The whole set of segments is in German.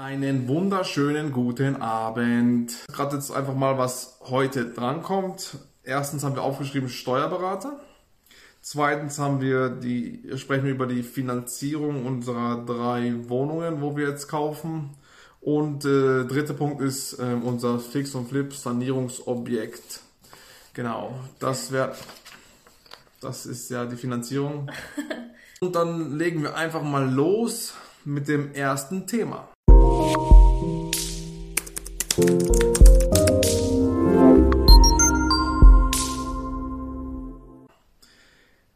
Einen wunderschönen guten Abend. Gerade jetzt einfach mal, was heute drankommt. Erstens haben wir aufgeschrieben Steuerberater. Zweitens haben wir die, sprechen wir über die Finanzierung unserer drei Wohnungen, wo wir jetzt kaufen. Und äh, dritter Punkt ist äh, unser Fix und Flip Sanierungsobjekt. Genau, das wäre, das ist ja die Finanzierung. Und dann legen wir einfach mal los mit dem ersten Thema.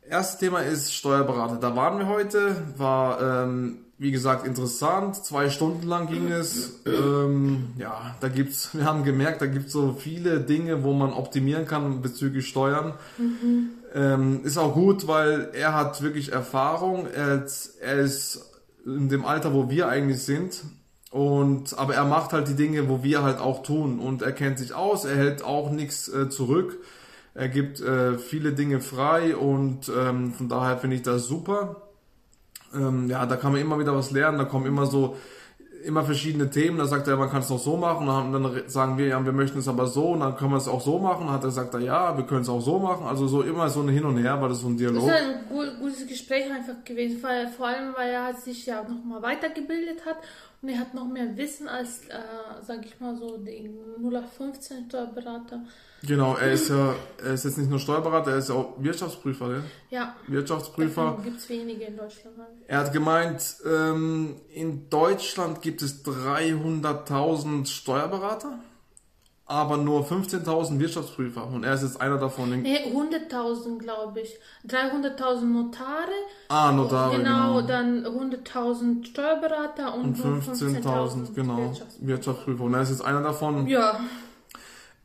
Erstes Thema ist Steuerberater. Da waren wir heute, war ähm, wie gesagt interessant. Zwei Stunden lang ging es. Ähm, ja, da gibt's, wir haben gemerkt, da gibt es so viele Dinge, wo man optimieren kann bezüglich Steuern. Mhm. Ähm, ist auch gut, weil er hat wirklich Erfahrung. Er, er ist in dem Alter, wo wir eigentlich sind. Und, aber er macht halt die Dinge, wo wir halt auch tun. Und er kennt sich aus, er hält auch nichts äh, zurück. Er gibt äh, viele Dinge frei und ähm, von daher finde ich das super. Ähm, ja, da kann man immer wieder was lernen, da kommen immer so immer verschiedene Themen, da sagt er, man kann es noch so machen, und dann sagen wir, ja, wir möchten es aber so, und dann können wir es auch so machen, und hat er gesagt, ja, wir können es auch so machen, also so immer so ein Hin und Her, war das so ein Dialog. Das ist ein gutes Gespräch einfach gewesen, vor allem, weil er sich ja auch nochmal weitergebildet hat. Und er hat noch mehr Wissen als, äh, sag ich mal so, der 0815 Steuerberater. Genau, er ist ja, er ist jetzt nicht nur Steuerberater, er ist ja auch Wirtschaftsprüfer, gell? Ja. Wirtschaftsprüfer. Gibt es wenige in Deutschland. Halt. Er hat gemeint, ähm, in Deutschland gibt es 300.000 Steuerberater aber nur 15.000 Wirtschaftsprüfer und er ist jetzt einer davon. Nee, 100.000 glaube ich. 300.000 Notare. Ah, Notare. Genau, genau. dann 100.000 Steuerberater und, und 15.000 15 genau, Wirtschaftsprüfer. Wirtschaftsprüfer. Und er ist jetzt einer davon. Ja.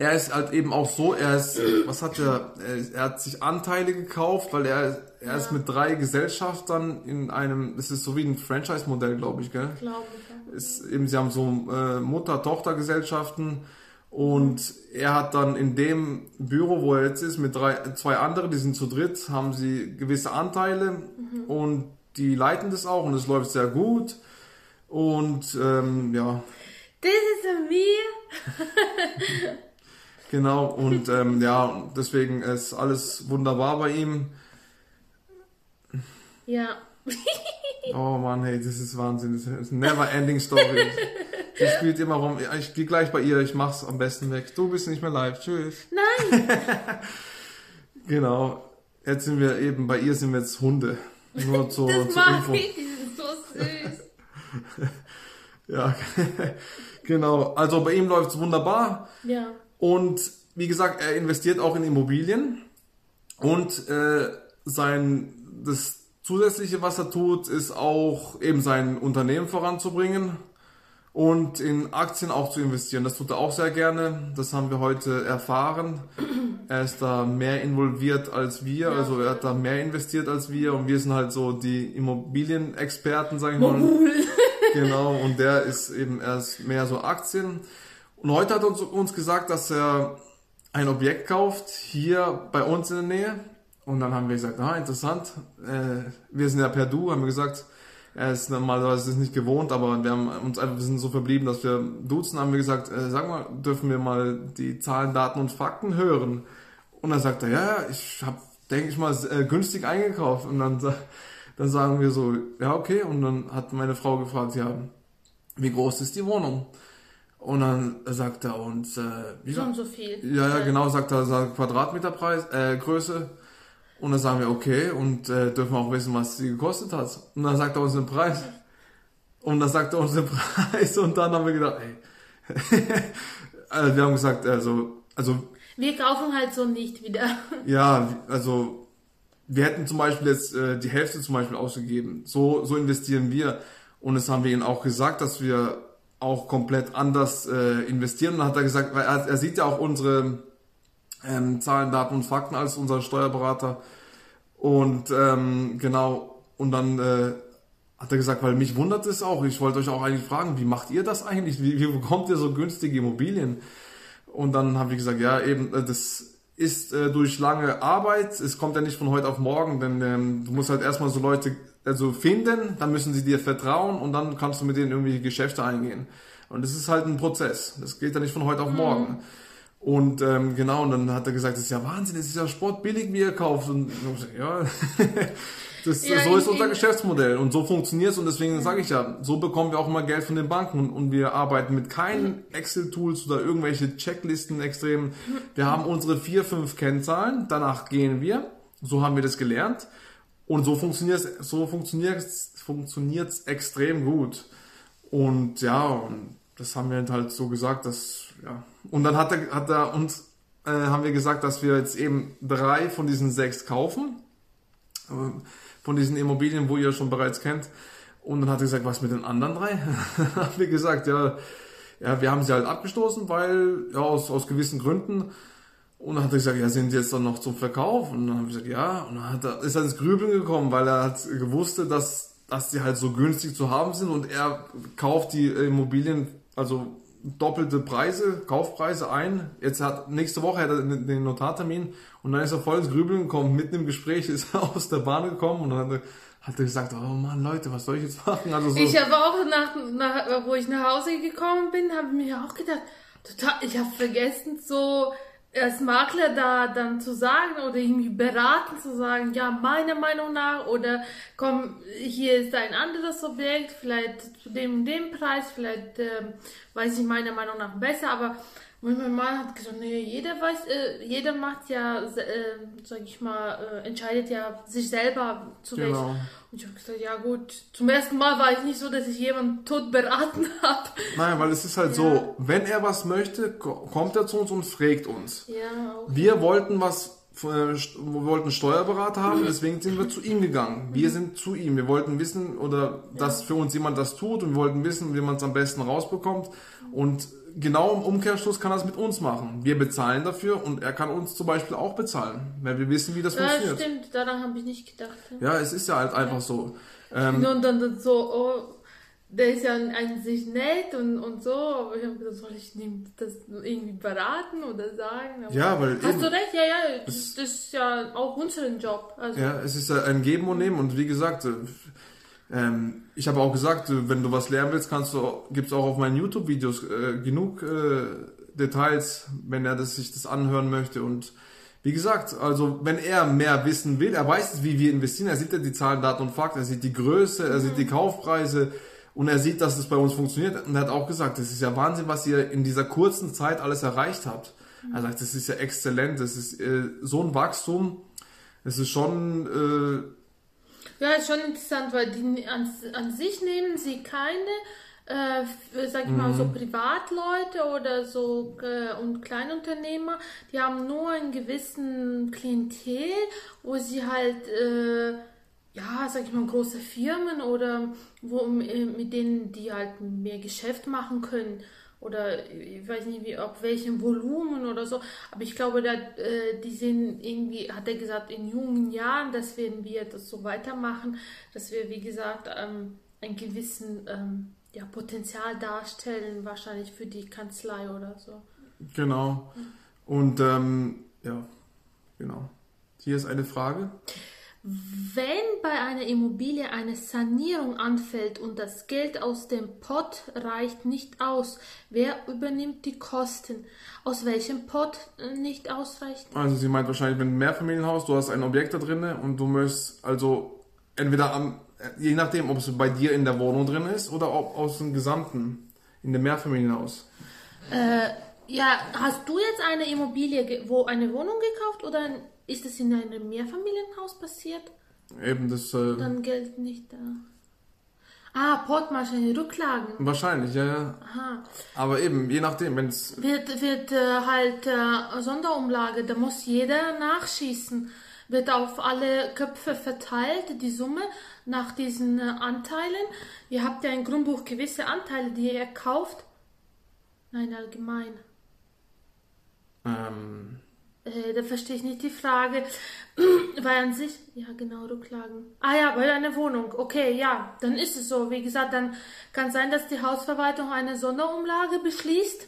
Er ist halt eben auch so, er ist, was hat er, er hat sich Anteile gekauft, weil er, er ja. ist mit drei Gesellschaftern in einem, es ist so wie ein Franchise-Modell, glaube ich, gell? Glaube ich, ja. Ist eben, sie haben so äh, Mutter-Tochter-Gesellschaften und er hat dann in dem Büro, wo er jetzt ist, mit drei, zwei anderen, die sind zu dritt, haben sie gewisse Anteile mhm. und die leiten das auch und es läuft sehr gut. Und ähm, ja. Das ist mir. genau, und ähm, ja, deswegen ist alles wunderbar bei ihm. Ja. oh Mann, hey, das ist Wahnsinn. Das ist eine never ending story. Sie spielt immer rum. Ich gehe gleich bei ihr, ich mach's am besten weg. Du bist nicht mehr live. Tschüss. Nein! genau. Jetzt sind wir eben, bei ihr sind wir jetzt Hunde. Nur zur, das zur Info. Ich, die sind so süß. ja, genau. Also bei ihm läuft's wunderbar. Ja. Und wie gesagt, er investiert auch in Immobilien. Und äh, sein das Zusätzliche, was er tut, ist auch eben sein Unternehmen voranzubringen und in Aktien auch zu investieren. Das tut er auch sehr gerne. Das haben wir heute erfahren. Er ist da mehr involviert als wir, also er hat da mehr investiert als wir und wir sind halt so die Immobilienexperten, sage ich mal. genau, und der ist eben erst mehr so Aktien. Und heute hat er uns, uns gesagt, dass er ein Objekt kauft, hier bei uns in der Nähe. Und dann haben wir gesagt, ah, interessant. Äh, wir sind ja per Du, haben wir gesagt, er ist normalerweise nicht gewohnt, aber wir haben uns einfach, wir sind so verblieben, dass wir duzen, haben wir gesagt, äh, sag mal, dürfen wir mal die Zahlen, Daten und Fakten hören? Und dann sagt er, ja, ja, ich habe, denke ich mal, äh, günstig eingekauft. Und dann, dann sagen wir so, ja, okay. Und dann hat meine Frau gefragt, ja, wie groß ist die Wohnung? Und dann sagt er uns, äh, wie so und so viel. Ja, ja, genau, sagt er, sagt Quadratmeterpreis, äh, Größe. Und dann sagen wir, okay, und äh, dürfen wir auch wissen, was sie gekostet hat. Und dann sagt er uns den Preis. Und dann sagt er uns den Preis und dann haben wir gedacht, ey. also wir haben gesagt, also, also. Wir kaufen halt so nicht wieder. ja, also wir hätten zum Beispiel jetzt äh, die Hälfte zum Beispiel ausgegeben. So, so investieren wir. Und das haben wir ihnen auch gesagt, dass wir auch komplett anders äh, investieren. Und dann hat er gesagt, weil er, er sieht ja auch unsere ähm, Zahlen, Daten und Fakten als unser Steuerberater. Und ähm, genau, und dann äh, hat er gesagt, weil mich wundert es auch, ich wollte euch auch eigentlich fragen, wie macht ihr das eigentlich? Wie, wie bekommt ihr so günstige Immobilien? Und dann habe ich gesagt, ja, eben, äh, das ist äh, durch lange Arbeit, es kommt ja nicht von heute auf morgen, denn ähm, du musst halt erstmal so Leute also finden, dann müssen sie dir vertrauen und dann kannst du mit denen irgendwelche Geschäfte eingehen. Und das ist halt ein Prozess. Das geht ja nicht von heute auf morgen. Und ähm, genau, und dann hat er gesagt, das ist ja Wahnsinn, das ist ja Sport billig, wie ihr kauft. Und ja, das, Ja, so ist unser Geschäftsmodell und so funktioniert es und deswegen sage ich ja, so bekommen wir auch immer Geld von den Banken und, und wir arbeiten mit keinen Excel-Tools oder irgendwelche Checklisten extrem. Wir haben unsere vier, fünf Kennzahlen, danach gehen wir, so haben wir das gelernt und so funktioniert so funktioniert funktioniert's extrem gut. Und ja, und das haben wir halt so gesagt, dass ja. Und dann hat er, hat er uns äh, haben wir gesagt, dass wir jetzt eben drei von diesen sechs kaufen äh, von diesen Immobilien, wo ihr schon bereits kennt. Und dann hat er gesagt, was mit den anderen drei? haben wir gesagt, ja, ja, wir haben sie halt abgestoßen, weil, ja, aus, aus gewissen Gründen. Und dann hat er gesagt, ja, sind die jetzt dann noch zum Verkauf? Und dann haben wir gesagt, ja. Und dann hat er, ist er ins Grübeln gekommen, weil er hat gewusst, dass, dass die halt so günstig zu haben sind und er kauft die Immobilien, also doppelte Preise, Kaufpreise ein. Jetzt hat, nächste Woche hat er den den Notartermin und dann ist er voll ins Grübeln gekommen. Mitten im Gespräch ist er aus der Bahn gekommen und dann hat er, hat er gesagt, oh Mann, Leute, was soll ich jetzt machen? Also so, Ich habe auch nach, nach, wo ich nach Hause gekommen bin, habe mir auch gedacht, total, ich habe vergessen, so als Makler da dann zu sagen oder irgendwie beraten zu sagen, ja, meiner Meinung nach oder komm, hier ist ein anderes Objekt, vielleicht zu dem dem Preis, vielleicht ähm, weiß ich meiner Meinung nach besser, aber mein Mann hat gesagt, nee, jeder weiß, äh, jeder macht ja, äh, sag ich mal, äh, entscheidet ja sich selber zurecht. Genau. Und ich habe gesagt, ja gut, zum ersten Mal war ich nicht so, dass ich jemanden tot beraten habe. nein, weil es ist halt Ja. so, wenn er was möchte, ko- kommt er zu uns und fragt uns. Ja, auch. Wir wollten was, wir wollten einen Steuerberater haben, deswegen sind wir zu ihm gegangen. Wir sind zu ihm. Wir wollten wissen, oder dass für uns jemand das tut und wir wollten wissen, wie man es am besten rausbekommt. Und genau im Umkehrschluss kann er es mit uns machen. Wir bezahlen dafür und er kann uns zum Beispiel auch bezahlen, weil wir wissen, wie das Ja, funktioniert. stimmt, daran habe ich nicht gedacht. Ja. Es ist ja halt einfach so. Ähm, Und dann, dann so, oh, der ist ja an, sich nett und, und so, aber ich habe gedacht, soll ich ihm das irgendwie beraten oder sagen? Aber ja, weil Hast eben, du recht, ja, ja, das, das ist ja auch unseren Job. Also, Ja, es ist ja ein Geben und Nehmen und wie gesagt, äh, ähm, ich habe auch gesagt, äh, wenn du was lernen willst, kannst du, gibt's auch auf meinen YouTube-Videos äh, genug äh, Details, wenn er das, sich das anhören möchte und wie gesagt, also wenn er mehr wissen will, er weiß, wie wir investieren, er sieht ja die Zahlen, Daten und Fakten, er sieht die Größe, er sieht die Kaufpreise und er sieht, dass es bei uns funktioniert und er hat auch gesagt, das ist ja Wahnsinn, was ihr in dieser kurzen Zeit alles erreicht habt. Er sagt, das ist ja exzellent, das ist äh, so ein Wachstum, es ist schon äh, Ja, ist schon interessant, weil die an, an sich nehmen sie keine, äh, sag ich mal, so Privatleute oder so äh, und Kleinunternehmer. Die haben nur einen gewissen Klientel, wo sie halt, äh, ja, sag ich mal, große Firmen oder wo äh, mit denen die halt mehr Geschäft machen können. Oder ich weiß nicht, wie, auf welchem Volumen oder so. Aber ich glaube, da, äh, die sind irgendwie, hat er gesagt, in jungen Jahren, dass werden wir das so weitermachen, dass wir, wie gesagt, ähm, einen gewissen ähm, ja, Potenzial darstellen, wahrscheinlich für die Kanzlei oder so. Genau. Und ähm, ja, genau. Hier ist eine Frage. Wenn bei einer Immobilie eine Sanierung anfällt und das Geld aus dem Pott reicht nicht aus, wer übernimmt die Kosten? Aus welchem Pott äh, nicht ausreicht? Also sie meint wahrscheinlich, wenn ein Mehrfamilienhaus, du hast ein Objekt da drin und du möchtest also entweder am, je nachdem, ob es bei dir in der Wohnung drin ist oder ob aus dem gesamten, in dem Mehrfamilienhaus. Äh, ja, hast du jetzt eine Immobilie, wo eine Wohnung gekauft oder ist es in einem Mehrfamilienhaus passiert? Eben das, äh, Dann Geld nicht da. Ah, Portmaschine, Rücklagen. wahrscheinlich, ja, ja. Aha. Aber eben, je nachdem, wenn es, Wird, wird äh, halt äh, Sonderumlage, da muss jeder nachschießen. Wird auf alle Köpfe verteilt, die Summe nach diesen äh, Anteilen. Ihr habt ja im Grundbuch gewisse Anteile, die ihr kauft. Nein, allgemein. ähm, Äh, da verstehe ich nicht die Frage. Weil an sich, ja genau, Rücklagen. Ah ja, bei einer Wohnung. Okay, ja, dann ist es so. Wie gesagt, dann kann sein, dass die Hausverwaltung eine Sonderumlage beschließt.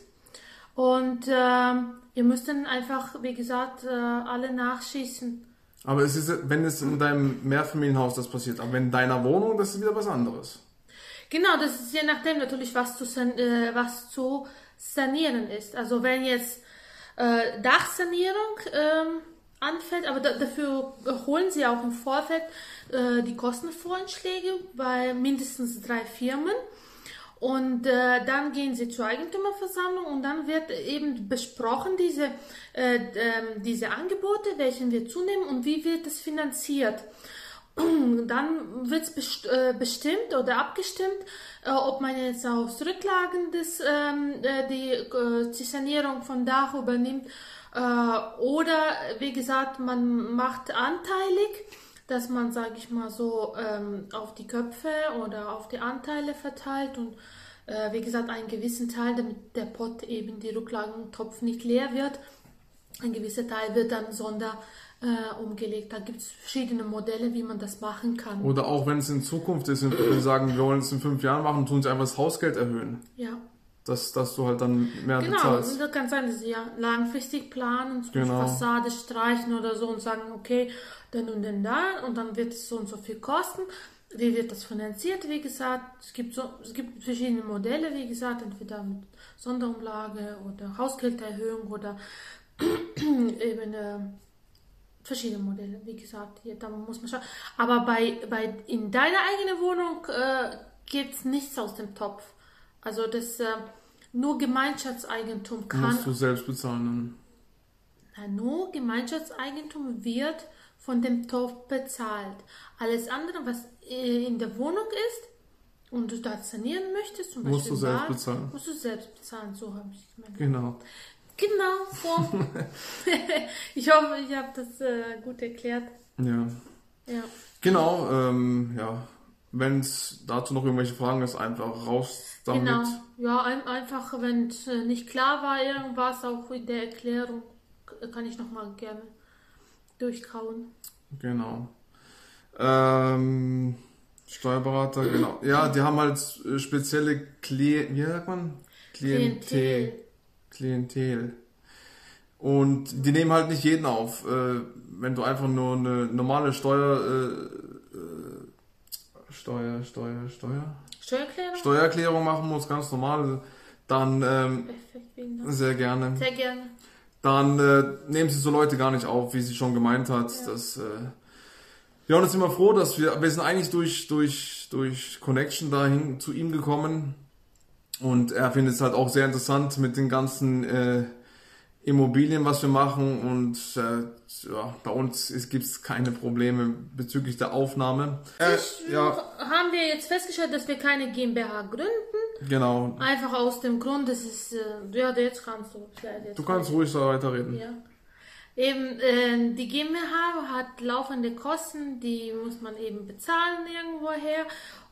Und ähm, ihr müsst dann einfach, wie gesagt, äh, alle nachschießen. Aber es ist, wenn es in deinem Mehrfamilienhaus das passiert, aber in deiner Wohnung, das ist wieder was anderes. Genau, das ist je nachdem natürlich, was zu, san äh, was zu sanieren ist. Also wenn jetzt äh, Dachsanierung ähm, anfällt, aber da, dafür holen sie auch im Vorfeld äh, die Kostenvorschläge bei mindestens drei Firmen. Und äh, dann gehen sie zur Eigentümerversammlung und dann wird eben besprochen, diese, äh, äh, diese Angebote, welchen wir zunehmen und wie wird es finanziert. Dann wird es best äh, bestimmt oder abgestimmt, äh, ob man jetzt aus Rücklagen des, ähm, äh, die, die Sanierung von Dach übernimmt oder wie gesagt, man macht anteilig dass man, sage ich mal so, ähm, auf die Köpfe oder auf die Anteile verteilt und äh, wie gesagt einen gewissen Teil, damit der Pot eben die Rücklagentopf nicht leer wird. Ein gewisser Teil wird dann sonder äh, umgelegt. Da gibt es verschiedene Modelle, wie man das machen kann. Oder auch wenn es in Zukunft ist, wenn wir sagen, wir wollen es in fünf Jahren machen, tun sie einfach das Hausgeld erhöhen. Ja. Dass, dass du halt dann mehr genau, bezahlst. Genau, das kann sein, dass sie ja langfristig planen, so Genau. Fassade streichen oder so und sagen, okay, dann und dann da und dann wird es so und so viel kosten. Wie wird das finanziert? Wie gesagt, es gibt, so, es gibt verschiedene Modelle, wie gesagt, entweder mit Sonderumlage oder Hausgelderhöhung oder eben äh, verschiedene Modelle, wie gesagt, hier, da muss man schauen. Aber bei, bei in deiner eigenen Wohnung äh, gibt es nichts aus dem Topf. Also das äh, nur Gemeinschaftseigentum kann. Musst du selbst bezahlen. Na, nur Gemeinschaftseigentum wird von dem Topf bezahlt. Alles andere, was in der Wohnung ist und du da sanieren möchtest, zum Musst Beispiel du selbst Bad, bezahlen. musst du selbst bezahlen. So habe ich gemeint. Genau. Genau, so. ich hoffe, ich habe das äh, gut erklärt. Ja. Ja. Genau, ähm, ja. Wenn es dazu noch irgendwelche Fragen ist, einfach raus damit. Genau. Ja, ein, einfach, wenn es äh, nicht klar war, irgendwas, auch in der Erklärung, kann ich nochmal gerne durchkauen. Genau. Ähm, Steuerberater, genau. Ja, die haben halt äh, spezielle Kle wie sagt man? Klientel. Klientel. Und die nehmen halt nicht jeden auf. Äh, wenn du einfach nur eine normale Steuer, äh, äh, Steuer, Steuer, Steuer, Steuererklärung? Steuererklärung machen musst, ganz normal, dann ähm, Perfekt, sehr gerne. Sehr gerne. dann äh, nehmen sie so Leute gar nicht auf, wie sie schon gemeint hat. Ja. Das, äh, ja, und jetzt sind wir froh, dass wir, wir sind eigentlich durch, durch, durch Connection dahin zu ihm gekommen. Und er findet es halt auch sehr interessant mit den ganzen äh, Immobilien, was wir machen. Und äh, ja, bei uns gibt es keine Probleme bezüglich der Aufnahme. Äh, Ich, ja, Haben wir jetzt festgestellt, dass wir keine GmbH gründen? genau. Einfach aus dem Grund, dass es, äh, ja, jetzt kannst du. Jetzt Du kannst ruhig so weiterreden. Ja. Eben, äh, die GmbH hat laufende Kosten, die muss man eben bezahlen irgendwoher.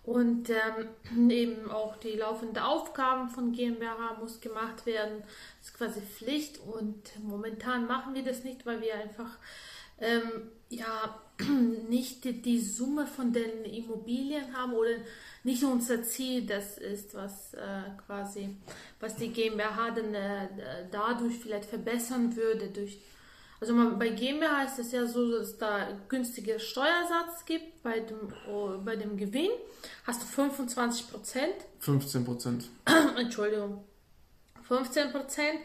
Und ähm, eben auch die laufenden Aufgaben von GmbH muss gemacht werden. Das ist quasi Pflicht. Und momentan machen wir das nicht, weil wir einfach ähm, ja nicht die, die Summe von den Immobilien haben oder nicht unser Ziel das ist, was äh, quasi, was die GmbH dann äh, dadurch vielleicht verbessern würde durch also man, bei GmbH ist es ja so, dass es da günstiger Steuersatz gibt. Bei dem, oh, bei dem Gewinn hast du 25 Prozent. 15 Prozent. Entschuldigung. 15 Prozent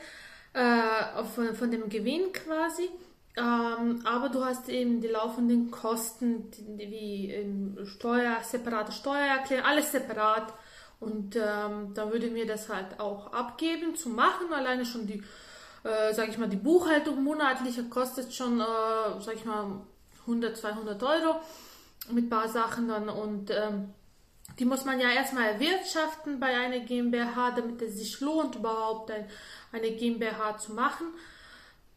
äh, von, von dem Gewinn quasi. Ähm, aber du hast eben die laufenden Kosten, die, wie ähm, Steuer, separate Steuererklärung, alles separat. Und ähm, da würde mir das halt auch abgeben zu machen. Alleine schon die äh, sag ich mal, die Buchhaltung monatliche kostet schon, äh, sag ich mal, 100, 200 Euro mit ein paar Sachen dann und ähm, die muss man ja erstmal erwirtschaften bei einer GmbH, damit es sich lohnt, überhaupt ein, eine GmbH zu machen.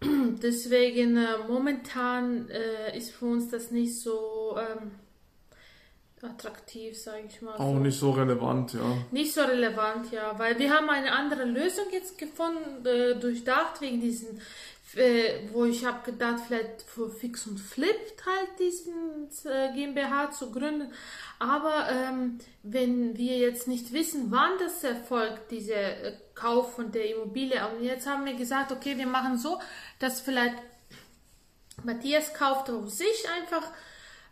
Deswegen äh, momentan äh, ist für uns das nicht so ähm, attraktiv, sage ich mal. Auch so. nicht so relevant, ja. Nicht so relevant, ja, weil wir haben eine andere Lösung jetzt gefunden, äh, durchdacht wegen diesen äh, wo ich habe gedacht, vielleicht für Fix und Flip halt diesen äh, GmbH zu gründen. Aber ähm, wenn wir jetzt nicht wissen, wann das erfolgt, dieser äh, Kauf von der Immobilie, und jetzt haben wir gesagt, okay, wir machen so, dass vielleicht Matthias kauft auf sich einfach,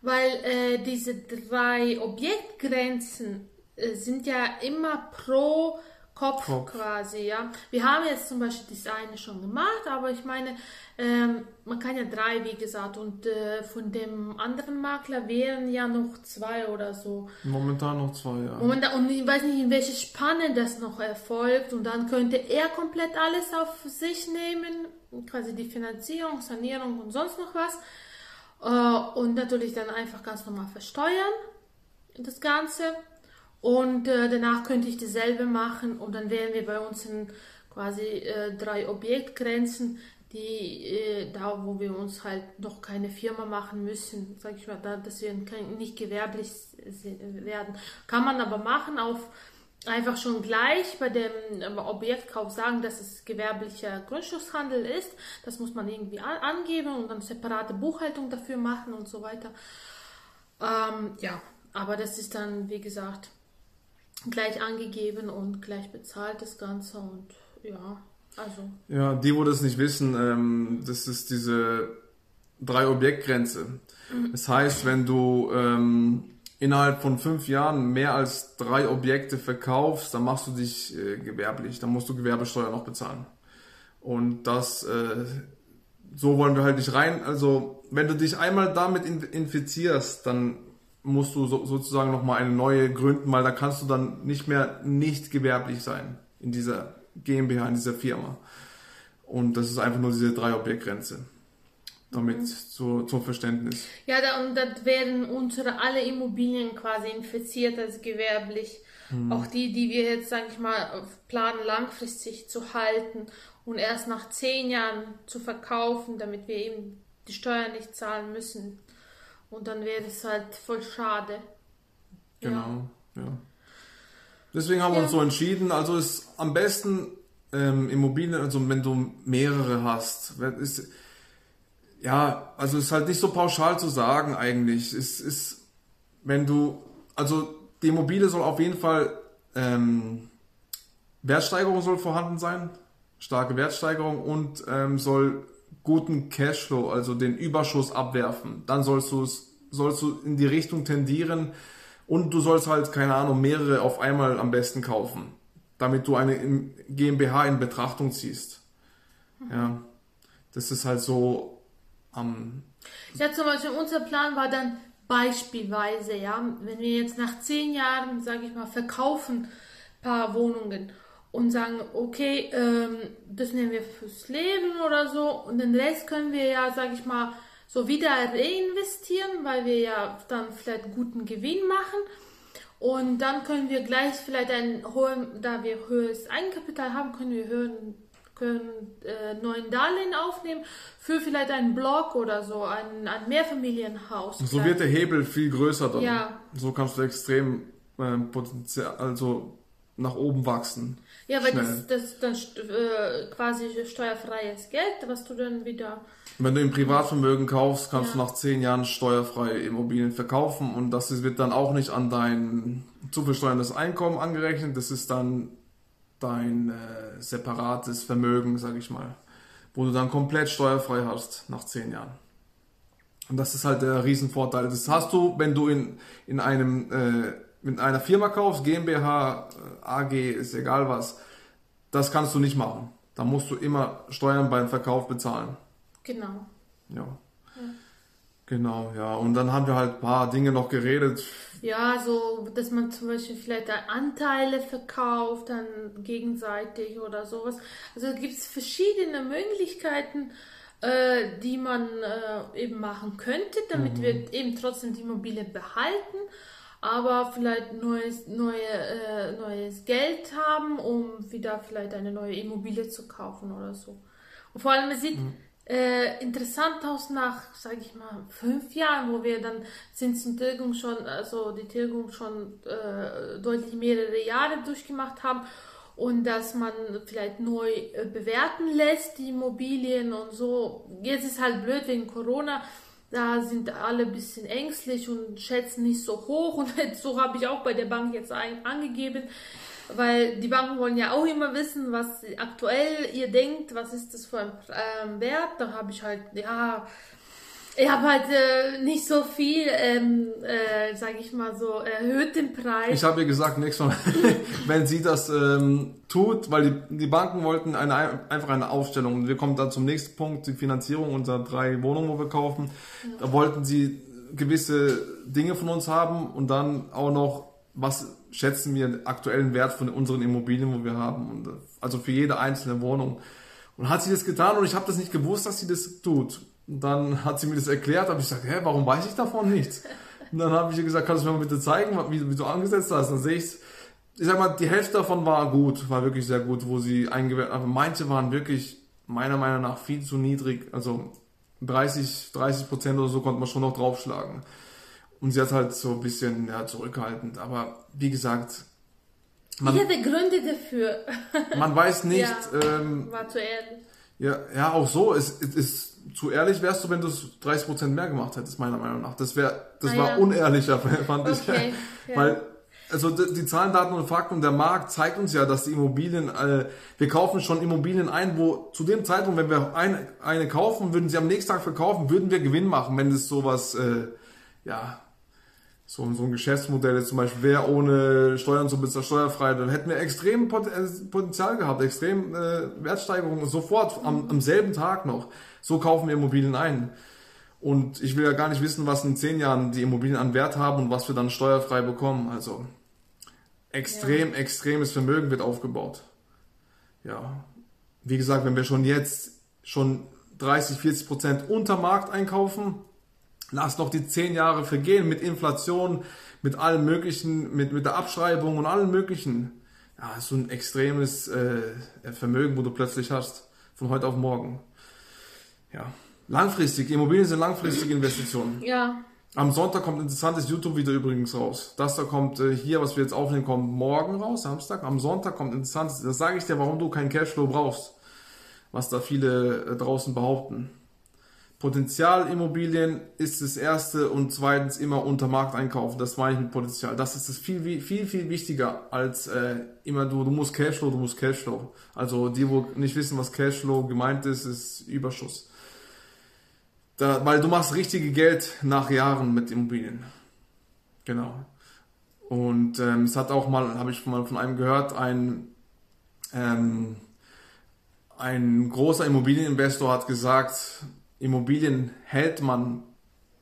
weil äh, diese drei Objektgrenzen äh, sind ja immer pro Kopf, Kopf, quasi, ja. Wir haben jetzt zum Beispiel das eine schon gemacht, aber ich meine, ähm, man kann ja drei, wie gesagt, und äh, von dem anderen Makler wären ja noch zwei oder so. Momentan noch zwei, ja. Momentan, und ich weiß nicht, in welche Spanne das noch erfolgt und dann könnte er komplett alles auf sich nehmen, quasi die Finanzierung, Sanierung und sonst noch was. Äh, und natürlich dann einfach ganz normal versteuern, das Ganze. Und äh, danach könnte ich dasselbe machen und dann wären wir bei uns in quasi äh, drei Objektgrenzen, die da, wo wir uns halt noch keine Firma machen müssen, sag ich mal, da, dass wir nicht gewerblich werden. Kann man aber machen auf einfach schon gleich bei dem Objektkauf sagen, dass es gewerblicher Grundstückshandel ist. Das muss man irgendwie angeben und dann separate Buchhaltung dafür machen und so weiter. Ähm, ja, aber das ist dann, wie gesagt, gleich angegeben und gleich bezahlt das Ganze und ja, also. Ja, die, wo das nicht wissen, ähm, das ist diese drei Objektgrenze. Mhm. Das heißt, wenn du ähm, innerhalb von fünf Jahren mehr als drei Objekte verkaufst, dann machst du dich äh, gewerblich, dann musst du Gewerbesteuer noch bezahlen. Und das, äh, so wollen wir halt nicht rein. Also, wenn du dich einmal damit infizierst, dann musst du so, sozusagen nochmal eine neue gründen, weil da kannst du dann nicht mehr nicht gewerblich sein in dieser GmbH, in dieser Firma. Und das ist einfach nur diese drei Objektgrenze. Damit mhm. zu, zum Verständnis. Ja, da, und das werden unsere alle Immobilien quasi infiziert als gewerblich. Mhm. Auch die, die wir jetzt, sage ich mal, planen langfristig zu halten und erst nach zehn Jahren zu verkaufen, damit wir eben die Steuern nicht zahlen müssen. Und dann wäre es halt voll schade. Genau, ja. ja. Deswegen haben wir uns so entschieden. Also ist am besten ähm, Immobilien, also wenn du mehrere hast. Ist, ja, also ist halt nicht so pauschal zu sagen eigentlich. Es ist, wenn du, also die Immobilie soll auf jeden Fall ähm, Wertsteigerung soll vorhanden sein, starke Wertsteigerung und ähm, soll guten Cashflow, also den Überschuss abwerfen. Dann sollst du es, sollst du in die Richtung tendieren und du sollst halt, keine Ahnung, mehrere auf einmal am besten kaufen, damit du eine GmbH in Betrachtung ziehst. Ja, das ist halt so am. Ja, zum Beispiel unser Plan war dann beispielsweise, ja, wenn wir jetzt nach zehn Jahren, sage ich mal, verkaufen paar Wohnungen und sagen, okay, ähm, das nehmen wir fürs Leben oder so und den Rest können wir ja, sag ich mal, so wieder reinvestieren, weil wir ja dann vielleicht einen guten Gewinn machen und dann können wir gleich vielleicht ein hohen, da wir höheres Eigenkapital haben, können wir höhen, können äh, neuen Darlehen aufnehmen für vielleicht einen Block oder so, ein, ein Mehrfamilienhaus. So wird der Hebel viel größer dann. Ja. So kannst du extrem äh, Potenzial, also nach oben wachsen. Ja, weil Schnell. das, das dann äh, quasi steuerfreies Geld, was du dann wieder. Wenn du im Privatvermögen kaufst, kannst ja. du nach zehn Jahren steuerfrei Immobilien verkaufen und das wird dann auch nicht an dein zu versteuerndes Einkommen angerechnet. Das ist dann dein äh, separates Vermögen, sag ich mal, wo du dann komplett steuerfrei hast nach zehn Jahren. Und das ist halt der Riesenvorteil. Das hast du, wenn du in, in einem äh, mit einer Firma kaufst, GmbH, äh, AG, ist egal was, das kannst du nicht machen. Da musst du immer Steuern beim Verkauf bezahlen. Genau. Ja. ja. Genau, ja. Und dann haben wir halt ein paar Dinge noch geredet. Ja, so, dass man zum Beispiel vielleicht Anteile verkauft, dann gegenseitig oder sowas. Also gibt es verschiedene Möglichkeiten, äh, die man äh, eben machen könnte, damit mhm. wir eben trotzdem die Immobilie behalten aber vielleicht neues, neue, äh, neues Geld haben, um wieder vielleicht eine neue Immobilie zu kaufen oder so. Und vor allem, es sieht mhm. Äh, interessant aus nach, sage ich mal, fünf Jahren, wo wir dann Zins und Tilgung schon, also die Tilgung schon äh, deutlich mehrere Jahre durchgemacht haben. und dass man vielleicht neu äh, bewerten lässt, die Immobilien und so. Jetzt ist halt blöd wegen Corona. Da sind alle ein bisschen ängstlich und schätzen nicht so hoch. Und so habe ich auch bei der Bank jetzt ein, angegeben, weil die Banken wollen ja auch immer wissen, was aktuell ihr denkt, was ist das für ein ähm, Wert. Da habe ich halt, ja, ich habe halt äh, nicht so viel, ähm, äh, sage ich mal so, erhöht den Preis. Ich habe ihr gesagt, nächstes Mal, wenn sie das ähm, tut, weil die, die Banken wollten eine, einfach eine Aufstellung. Wir kommen dann zum nächsten Punkt, die Finanzierung unserer drei Wohnungen, wo wir kaufen. Da wollten sie gewisse Dinge von uns haben und dann auch noch, was schätzen wir den aktuellen Wert von unseren Immobilien, wo wir haben. Und, also für jede einzelne Wohnung. Und hat sie das getan und ich habe das nicht gewusst, dass sie das tut. Und dann hat sie mir das erklärt, habe ich gesagt, hä, warum weiß ich davon nichts? Und dann habe ich ihr gesagt, kannst du mir mal bitte zeigen, wie, wie du angesetzt hast? Dann sehe ich ich sag mal, die Hälfte davon war gut, war wirklich sehr gut, wo sie eingewählt, aber manche waren wirklich meiner Meinung nach viel zu niedrig, also 30, 30 Prozent oder so konnte man schon noch draufschlagen. Und sie hat halt so ein bisschen ja, zurückhaltend, aber wie gesagt, man, ich hatte Gründe dafür. man weiß nicht. Ja, ähm, war zu ehrlich. Ja, ja, auch so. Es, es ist zu ehrlich wärst du, wenn du es 30% mehr gemacht hättest, meiner Meinung nach. Das wäre, das ah, war ja. unehrlicher, fand okay. ich. Ja. Weil, also die Zahlen, Daten und Fakten, der Markt zeigt uns ja, dass die Immobilien, äh, wir kaufen schon Immobilien ein, wo zu dem Zeitpunkt, wenn wir eine, eine kaufen, würden sie am nächsten Tag verkaufen, würden wir Gewinn machen, wenn es sowas, äh, ja, so, so ein Geschäftsmodell jetzt zum Beispiel wäre ohne Steuern zu bezahlen, steuerfrei, dann hätten wir extrem äh, Potenzial gehabt, extrem äh, Wertsteigerungen sofort am, am selben Tag noch. So kaufen wir Immobilien ein. Und ich will ja gar nicht wissen, was in zehn Jahren die Immobilien an Wert haben und was wir dann steuerfrei bekommen. Also extrem, ja. extremes Vermögen wird aufgebaut. Ja. Wie gesagt, wenn wir schon jetzt schon 30, 40 Prozent unter Markt einkaufen, lass noch die zehn Jahre vergehen mit Inflation, mit allem möglichen, mit, mit der Abschreibung und allem möglichen. Ja, so ein extremes äh, Vermögen, wo du plötzlich hast, von heute auf morgen. Ja, langfristig. Immobilien sind langfristige Investitionen. Ja. Am Sonntag kommt ein interessantes YouTube-Video übrigens raus. Das da kommt äh, hier, was wir jetzt aufnehmen, kommt morgen raus, Samstag. Am Sonntag kommt ein interessantes. Das sage ich dir, warum du keinen Cashflow brauchst. Was da viele äh, draußen behaupten. Potenzialimmobilien ist das erste und zweitens immer unter Markt einkaufen. Das meine ich mit Potenzial. Das ist das viel, viel, viel wichtiger als äh, immer du, du musst Cashflow, du musst Cashflow. Also die, wo nicht wissen, was Cashflow gemeint ist, ist Überschuss. Da, weil du machst richtige Geld nach Jahren mit Immobilien. Genau. Und ähm, es hat auch mal, habe ich mal von einem gehört, ein, ähm, ein großer Immobilieninvestor hat gesagt, Immobilien hält man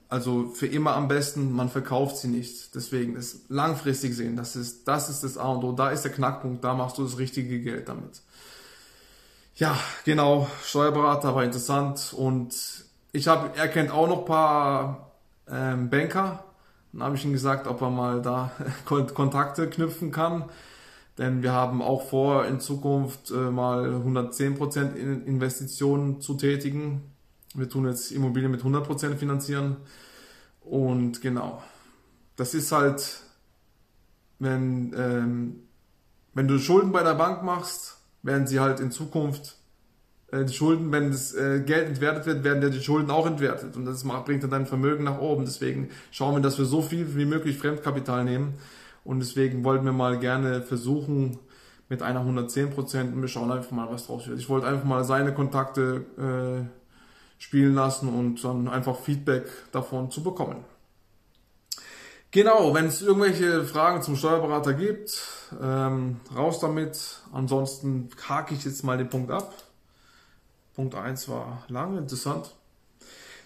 also für immer am besten, man verkauft sie nicht. Deswegen ist langfristig sehen, das ist, das ist das A und O, da ist der Knackpunkt, da machst du das richtige Geld damit. Ja, genau, Steuerberater war interessant und ich habe, er kennt auch noch ein paar ähm, Banker. Dann habe ich ihm gesagt, ob er mal da Kontakte knüpfen kann. Denn wir haben auch vor, in Zukunft äh, mal 110% Investitionen zu tätigen. Wir tun jetzt Immobilien mit 100% finanzieren. Und genau, das ist halt, wenn, ähm, wenn du Schulden bei der Bank machst, werden sie halt in Zukunft äh, die Schulden, wenn das äh, Geld entwertet wird, werden ja die Schulden auch entwertet und das macht, bringt dann dein Vermögen nach oben. Deswegen schauen wir, dass wir so viel wie möglich Fremdkapital nehmen und deswegen wollten wir mal gerne versuchen mit einer 110 Prozent und wir schauen einfach mal, was draus wird. Ich wollte einfach mal seine Kontakte äh, spielen lassen und dann einfach Feedback davon zu bekommen. Genau, wenn es irgendwelche Fragen zum Steuerberater gibt, ähm, raus damit. Ansonsten hake ich jetzt mal den Punkt ab. Punkt 1 war lang, interessant.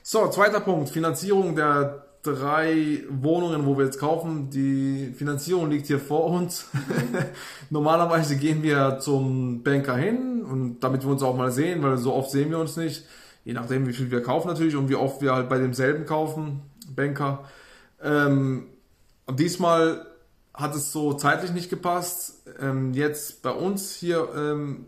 So, zweiter Punkt, Finanzierung der drei Wohnungen, wo wir jetzt kaufen. Die Finanzierung liegt hier vor uns. Normalerweise gehen wir zum Banker hin und damit wir uns auch mal sehen, weil so oft sehen wir uns nicht. Je nachdem, wie viel wir kaufen natürlich und wie oft wir halt bei demselben kaufen, Banker. Ähm, diesmal hat es so zeitlich nicht gepasst. Ähm, jetzt bei uns hier ähm,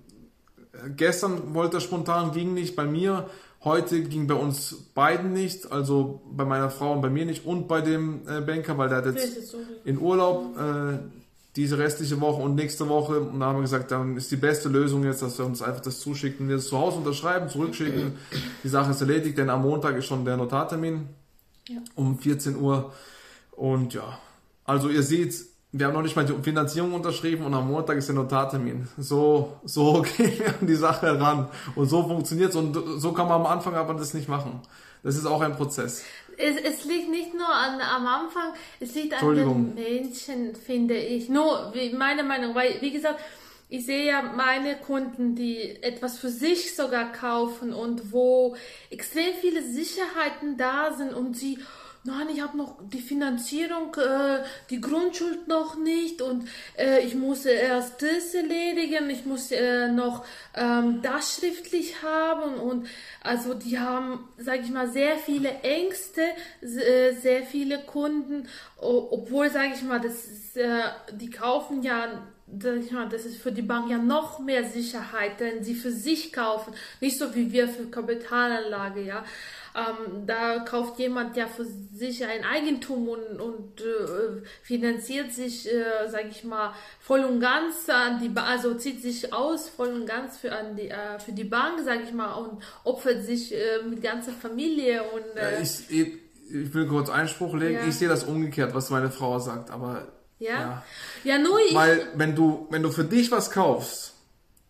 gestern wollte er spontan, ging nicht bei mir. Heute ging bei uns beiden nicht, also bei meiner Frau und bei mir nicht und bei dem äh, Banker, weil der hat jetzt in Urlaub. Äh, diese restliche Woche und nächste Woche. Und dann haben wir gesagt, dann ist die beste Lösung jetzt, dass wir uns einfach das zuschicken, wir es zu Hause unterschreiben, zurückschicken. Die Sache ist erledigt, denn am Montag ist schon der Notartermin Ja. um 14 Uhr. Und ja, also ihr seht, wir haben noch nicht mal die Finanzierung unterschrieben und am Montag ist der Notartermin. So, so gehen wir an die Sache ran. Und so funktioniert's und so kann man am Anfang aber das nicht machen. Das ist auch ein Prozess. Es, es liegt nicht nur an, am Anfang, es liegt an den Menschen, finde ich. Nur, wie, meine Meinung, weil, wie gesagt, ich sehe ja meine Kunden, die etwas für sich sogar kaufen und wo extrem viele Sicherheiten da sind und sie, nein, ich habe noch die Finanzierung, äh, die Grundschuld noch nicht und äh, ich muss erst das erledigen, ich muss äh, noch ähm, das schriftlich haben und also die haben, sage ich mal, sehr viele Ängste, äh, sehr viele Kunden, obwohl, sage ich mal, das ist, äh, die kaufen ja das ist für die Bank ja noch mehr Sicherheit, denn sie für sich kaufen, nicht so wie wir für Kapitalanlage, ja. Ähm, da kauft jemand ja für sich ein Eigentum und, und äh, finanziert sich, äh, sage ich mal, voll und ganz an die, ba also zieht sich aus voll und ganz für an die äh, für die Bank, sage ich mal, und opfert sich äh, mit ganzer Familie und äh, Äh, Ich, ich, ich will kurz Einspruch legen. Ja. Ich sehe das umgekehrt, was meine Frau sagt, aber ja. ja, nur ich, Weil wenn du, wenn du für dich was kaufst,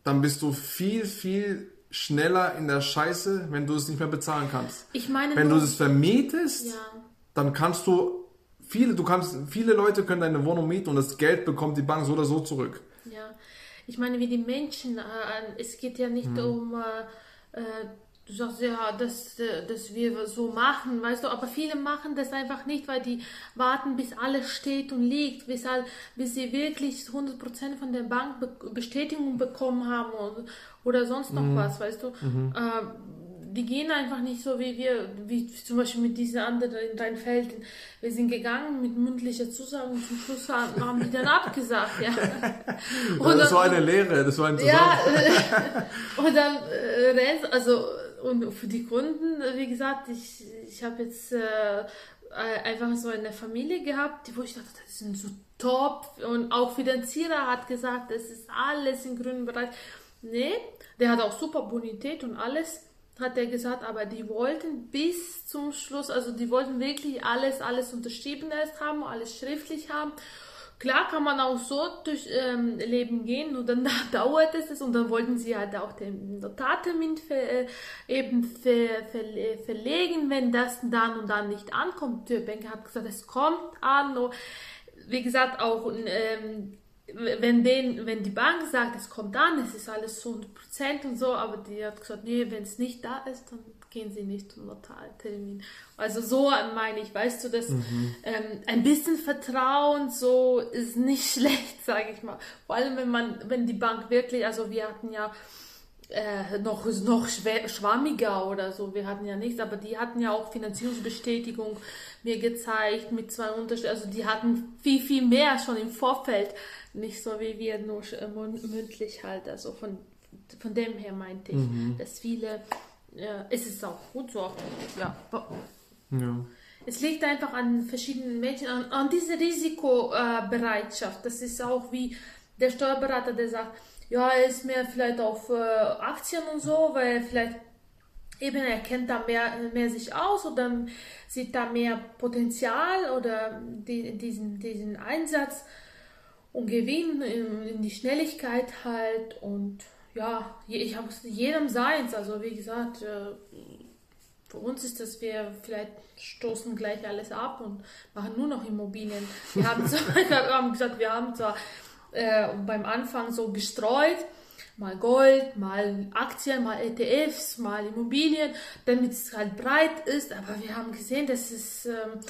dann bist du viel, viel schneller in der Scheiße, wenn du es nicht mehr bezahlen kannst. ich meine Wenn nur, du es vermietest, ja. dann kannst du viele, du kannst, viele Leute können deine Wohnung mieten und das Geld bekommt die Bank so oder so zurück. Ja, ich meine, wie die Menschen, äh, es geht ja nicht um, äh, äh, du sagst ja, dass, äh, dass wir so machen, weißt du, aber viele machen das einfach nicht, weil die warten, bis alles steht und liegt, bis, all, bis sie wirklich 100% von der Bank Be Bestätigung bekommen haben oder, oder sonst noch was, weißt du. Äh, die gehen einfach nicht so wie wir, wie zum Beispiel mit diesen anderen in Rheinfelden. Wir sind gegangen mit mündlicher Zusage und zum Schluss haben haben die dann abgesagt, ja. Und das war eine Lehre, das war ein ja, Zusammenhang. äh, und dann äh, also und für die Kunden, wie gesagt, ich, ich habe jetzt äh, äh, einfach so eine Familie gehabt, die, wo ich dachte, das sind so top und auch Finanzierer hat gesagt, das ist alles im grünen Bereich. Nee, der hat auch super Bonität und alles, hat er gesagt, aber die wollten bis zum Schluss, also die wollten wirklich alles, alles unterschrieben erst haben, alles schriftlich haben. Klar kann man auch so durch ähm, Leben gehen, nur dann dauert es und dann wollten sie halt auch den Notartermin ver, äh, eben ver, ver, verlegen, wenn das dann und dann nicht ankommt. Der Banker hat gesagt, es kommt an. Wie gesagt, auch ähm, wenn, den, wenn die Bank sagt, es kommt an, es ist alles zu 100% und so, aber die hat gesagt, nee, wenn es nicht da ist, dann gehen sie nicht zum Notartermin. Also so meine ich, weißt du, dass ähm, ein bisschen Vertrauen so ist nicht schlecht, sage ich mal. Vor allem, wenn man, wenn die Bank wirklich, also wir hatten ja äh, noch, noch schwer, schwammiger oder so. Wir hatten ja nichts, aber die hatten ja auch Finanzierungsbestätigung mir gezeigt mit zwei Unterschieden. Also die hatten viel, viel mehr schon im Vorfeld. Nicht so wie wir nur äh, mün- mündlich halt. Also von, von dem her meinte ich, dass viele, äh, es ist auch gut so. Ja, Ja. es liegt einfach an verschiedenen Menschen, an, an dieser Risikobereitschaft. Das ist auch wie der Steuerberater, der sagt, ja, er ist mehr vielleicht auf äh, Aktien und so, weil vielleicht eben er kennt da mehr, mehr sich aus oder sieht da mehr Potenzial oder die, diesen, diesen Einsatz und Gewinn in, in die Schnelligkeit halt und ja, ich habe jedem seins, also wie gesagt, äh, für uns ist das, wir vielleicht stoßen gleich alles ab und machen nur noch Immobilien. Wir haben, zwar, haben gesagt, wir haben zwar äh, beim Anfang so gestreut, mal Gold, mal Aktien, mal ETFs, mal Immobilien, damit es halt breit ist, aber wir haben gesehen, dass es, ähm,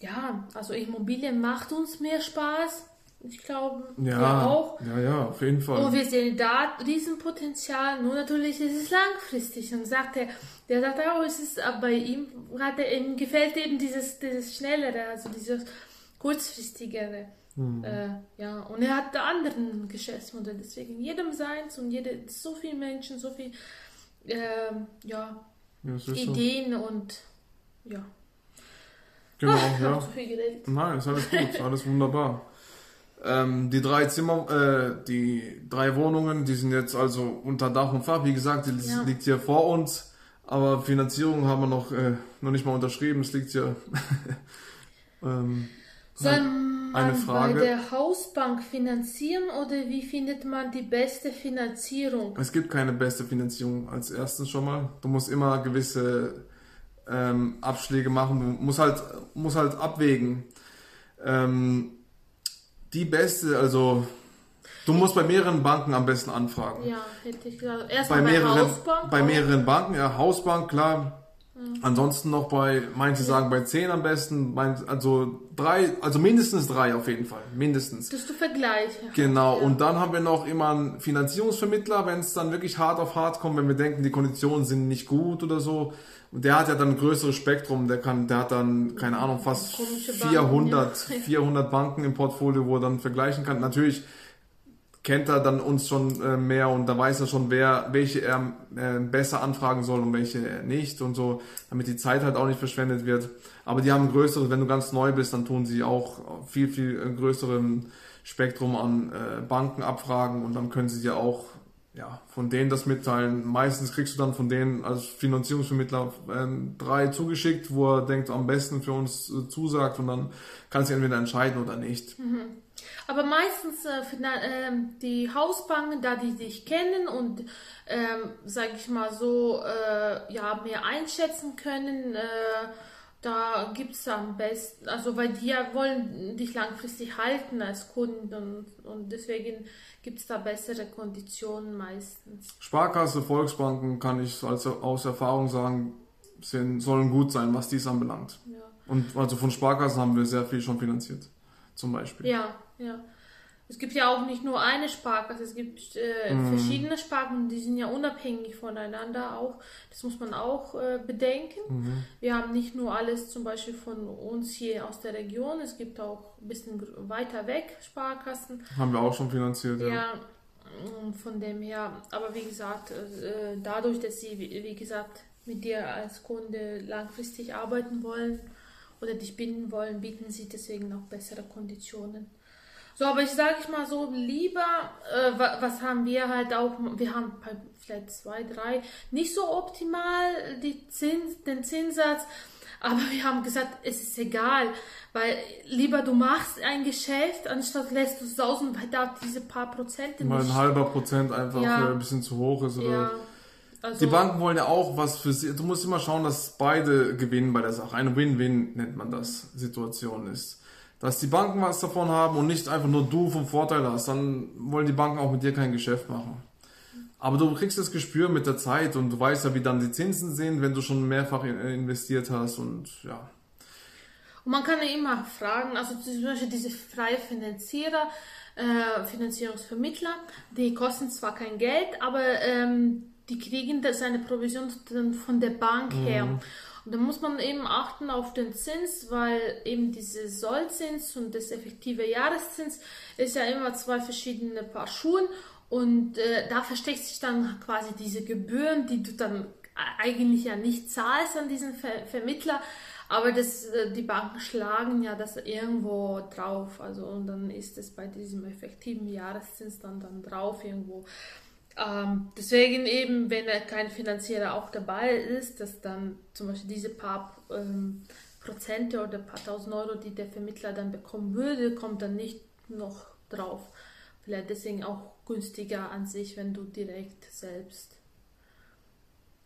ja, also Immobilien macht uns mehr Spaß. Ich glaube, Ja, ja auch. ja, ja, auf jeden Fall. Und wir sehen da Riesenpotenzial, nur natürlich ist es langfristig. Und sagt er, der sagt auch, es ist, aber bei ihm, hat er, ihm gefällt eben dieses, dieses Schnellere, also dieses kurzfristigere. Äh, ja, und er hat anderen Geschäftsmodell, deswegen jedem seins und jede, so viele Menschen, so viele ähm, ja, ja, ist so. Ideen und ja. Genau, ich ja. Nein, ist alles gut, alles wunderbar. Ähm, die drei Zimmer, äh, die drei Wohnungen, die sind jetzt also unter Dach und Fach. Wie gesagt, die Ja. liegt hier vor uns. Aber Finanzierung haben wir noch, äh, noch nicht mal unterschrieben. Es liegt hier. ähm, Soll man Eine Frage. bei der Hausbank finanzieren oder wie findet man die beste Finanzierung? Es gibt keine beste Finanzierung als erstes schon mal. Du musst immer gewisse ähm, Abschläge machen. Du musst halt, musst halt abwägen. Ähm, die beste, also du musst bei mehreren Banken am besten anfragen. Ja, hätte ich gesagt. Erstmal Bei bei, mehreren, Hausbank. bei auch. mehreren Banken, ja, Hausbank, klar. Ansonsten noch bei, manche sagen bei zehn am besten, mein- also drei, also mindestens drei auf jeden Fall, mindestens. Dass du Vergleiche. Genau, Ja. und dann haben wir noch immer einen Finanzierungsvermittler, wenn es dann wirklich hart auf hart kommt, wenn wir denken, die Konditionen sind nicht gut oder so. Und der hat ja dann ein größeres Spektrum, der kann, der hat dann, keine Ahnung, fast Komische Banken, 400, ja. 400 Banken im Portfolio, wo er dann vergleichen kann. Natürlich kennt er dann uns schon äh, mehr und da weiß er schon, wer, welche er äh, besser anfragen soll und welche er nicht und so, damit die Zeit halt auch nicht verschwendet wird. Aber die haben ein größeres, wenn du ganz neu bist, dann tun sie auch viel, viel äh, größeren Spektrum an Banken abfragen und dann können sie dir auch ja, von denen das mitteilen. Meistens kriegst du dann von denen als Finanzierungsvermittler ähm, drei zugeschickt, wo er denkt, am besten für uns äh, zusagt und dann kannst du entweder entscheiden oder nicht. Aber meistens äh, ähm, die Hausbanken, da die dich kennen und, ähm, sag ich mal so, äh, ja, mehr einschätzen können, da gibt's am besten, also weil die ja wollen dich langfristig halten als Kunden und, und deswegen gibt's da bessere Konditionen meistens. Sparkasse, Volksbanken kann ich als, aus Erfahrung sagen, sind, sollen gut sein, was dies anbelangt. Ja. Und also von Sparkassen haben wir sehr viel schon finanziert. Zum Beispiel. Ja, ja. Es gibt ja auch nicht nur eine Sparkasse, es gibt äh, Mhm. verschiedene Sparkassen, die sind ja unabhängig voneinander auch. Das muss man auch äh, bedenken. Mhm. Wir haben nicht nur alles zum Beispiel von uns hier aus der Region, es gibt auch ein bisschen weiter weg Sparkassen. Haben wir auch schon finanziert, ja. Ja, und von dem her, aber wie gesagt, äh, dadurch, dass sie, wie wie gesagt, mit dir als Kunde langfristig arbeiten wollen oder dich binden wollen, bieten sie deswegen auch bessere Konditionen. So, aber ich sage ich mal so, lieber, äh, wa- was haben wir halt auch, wir haben halt vielleicht zwei, drei, nicht so optimal die Zins, den Zinssatz, aber wir haben gesagt, es ist egal, weil lieber du machst ein Geschäft, anstatt lässt du sausen, weil da diese paar Prozente Weil nicht. ein halber Prozent einfach Ja. äh, ein bisschen zu hoch ist. Oder ja, also, Die Banken wollen ja auch was für sie. Du musst immer schauen, dass beide gewinnen bei der Sache. Eine Win-Win nennt man das, Situation ist. Dass die Banken was davon haben und nicht einfach nur du vom Vorteil hast, dann wollen die Banken auch mit dir kein Geschäft machen. Aber du kriegst das Gespür mit der Zeit und du weißt ja, wie dann die Zinsen sind, wenn du schon mehrfach in- investiert hast und ja. Und man kann ja immer fragen, also zum Beispiel diese freie Finanzierer, äh, Finanzierungsvermittler, die kosten zwar kein Geld, aber ähm, die kriegen das eine Provision dann von der Bank her. Da muss man eben achten auf den Zins, weil eben diese Sollzins und das effektive Jahreszins ist ja immer zwei verschiedene Paar Schuhen und äh, da versteckt sich dann quasi diese Gebühren, die du dann eigentlich ja nicht zahlst an diesen Ver Vermittler, aber das, äh, die Banken schlagen ja das irgendwo drauf. Also und dann ist es bei diesem effektiven Jahreszins dann, dann drauf irgendwo. Ähm, deswegen eben, wenn da kein Finanzierer auch dabei ist, dass dann zum Beispiel diese paar ähm, Prozente oder paar tausend Euro, die der Vermittler dann bekommen würde, kommt dann nicht noch drauf. Vielleicht deswegen auch günstiger an sich, wenn du direkt selbst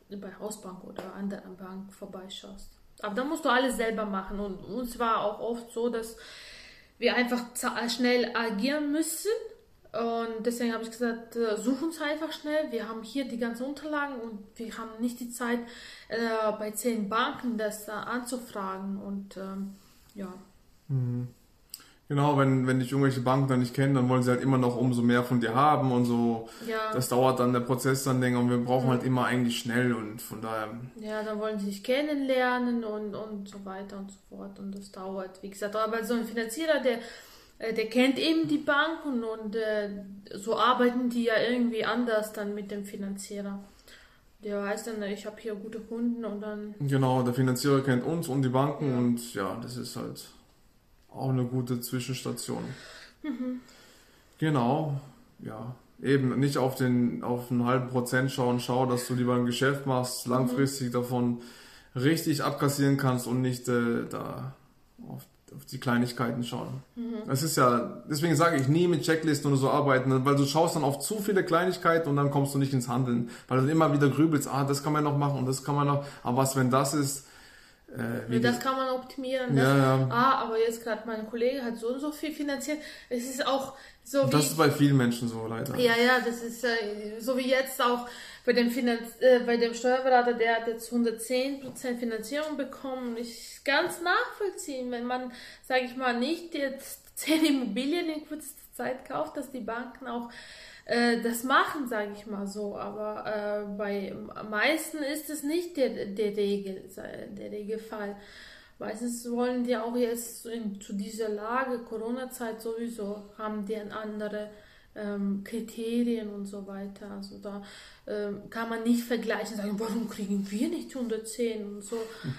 bei Hausbank oder anderen Bank vorbeischaust. Aber dann musst du alles selber machen. Und uns war auch oft so, dass wir einfach schnell agieren müssen. Und deswegen habe ich gesagt, äh, such uns einfach schnell. Wir haben hier die ganzen Unterlagen und wir haben nicht die Zeit, äh, bei zehn Banken das äh, anzufragen. Und ähm, ja, Genau, wenn, wenn dich irgendwelche Banken dann nicht kennen, dann wollen sie halt immer noch umso mehr von dir haben und so. ja, Das dauert dann der Prozess dann länger und wir brauchen halt immer eigentlich schnell und von daher ja, dann wollen sie dich kennenlernen und, und so weiter und so fort. Und das dauert, wie gesagt. Aber so ein Finanzierer, der, der kennt eben die Banken und äh, so arbeiten die ja irgendwie anders dann mit dem Finanzierer. Der weiß dann, ich habe hier gute Kunden und dann Genau, der Finanzierer kennt uns und die Banken und ja, das ist halt auch eine gute Zwischenstation. Mhm. Genau, ja. Eben nicht auf den auf einen halben Prozent schauen, schau, dass du lieber ein Geschäft machst, langfristig mhm. davon richtig abkassieren kannst und nicht äh, da auf, die Kleinigkeiten schauen. Mhm. Das ist ja, deswegen sage ich nie mit Checklisten oder so arbeiten, weil du schaust dann auf zu viele Kleinigkeiten und dann kommst du nicht ins Handeln, weil du immer wieder grübelst, ah, das kann man noch machen und das kann man noch, aber was, wenn das ist, äh, das kann man optimieren. Das, ja, ja. Ah, aber jetzt gerade mein Kollege hat so und so viel finanziert. Es ist auch so wie. Das ist bei vielen Menschen so, leider. Ja, ja, das ist äh, so wie jetzt auch bei dem, Finanz äh, bei dem Steuerberater, der hat jetzt 110% Finanzierung bekommen. Ich ganz nachvollziehen, wenn man, sage ich mal, nicht jetzt 10 Immobilien in kurzer Zeit kauft, dass die Banken auch äh, das machen, sage ich mal so. Aber äh, bei meisten ist es nicht der, der, Regel, der Regelfall. Meistens wollen die auch jetzt in, zu dieser Lage, Corona-Zeit sowieso, haben die andere ähm, Kriterien und so weiter. Also da ähm, kann man nicht vergleichen, sagen, warum kriegen wir nicht 110 und so. Hm.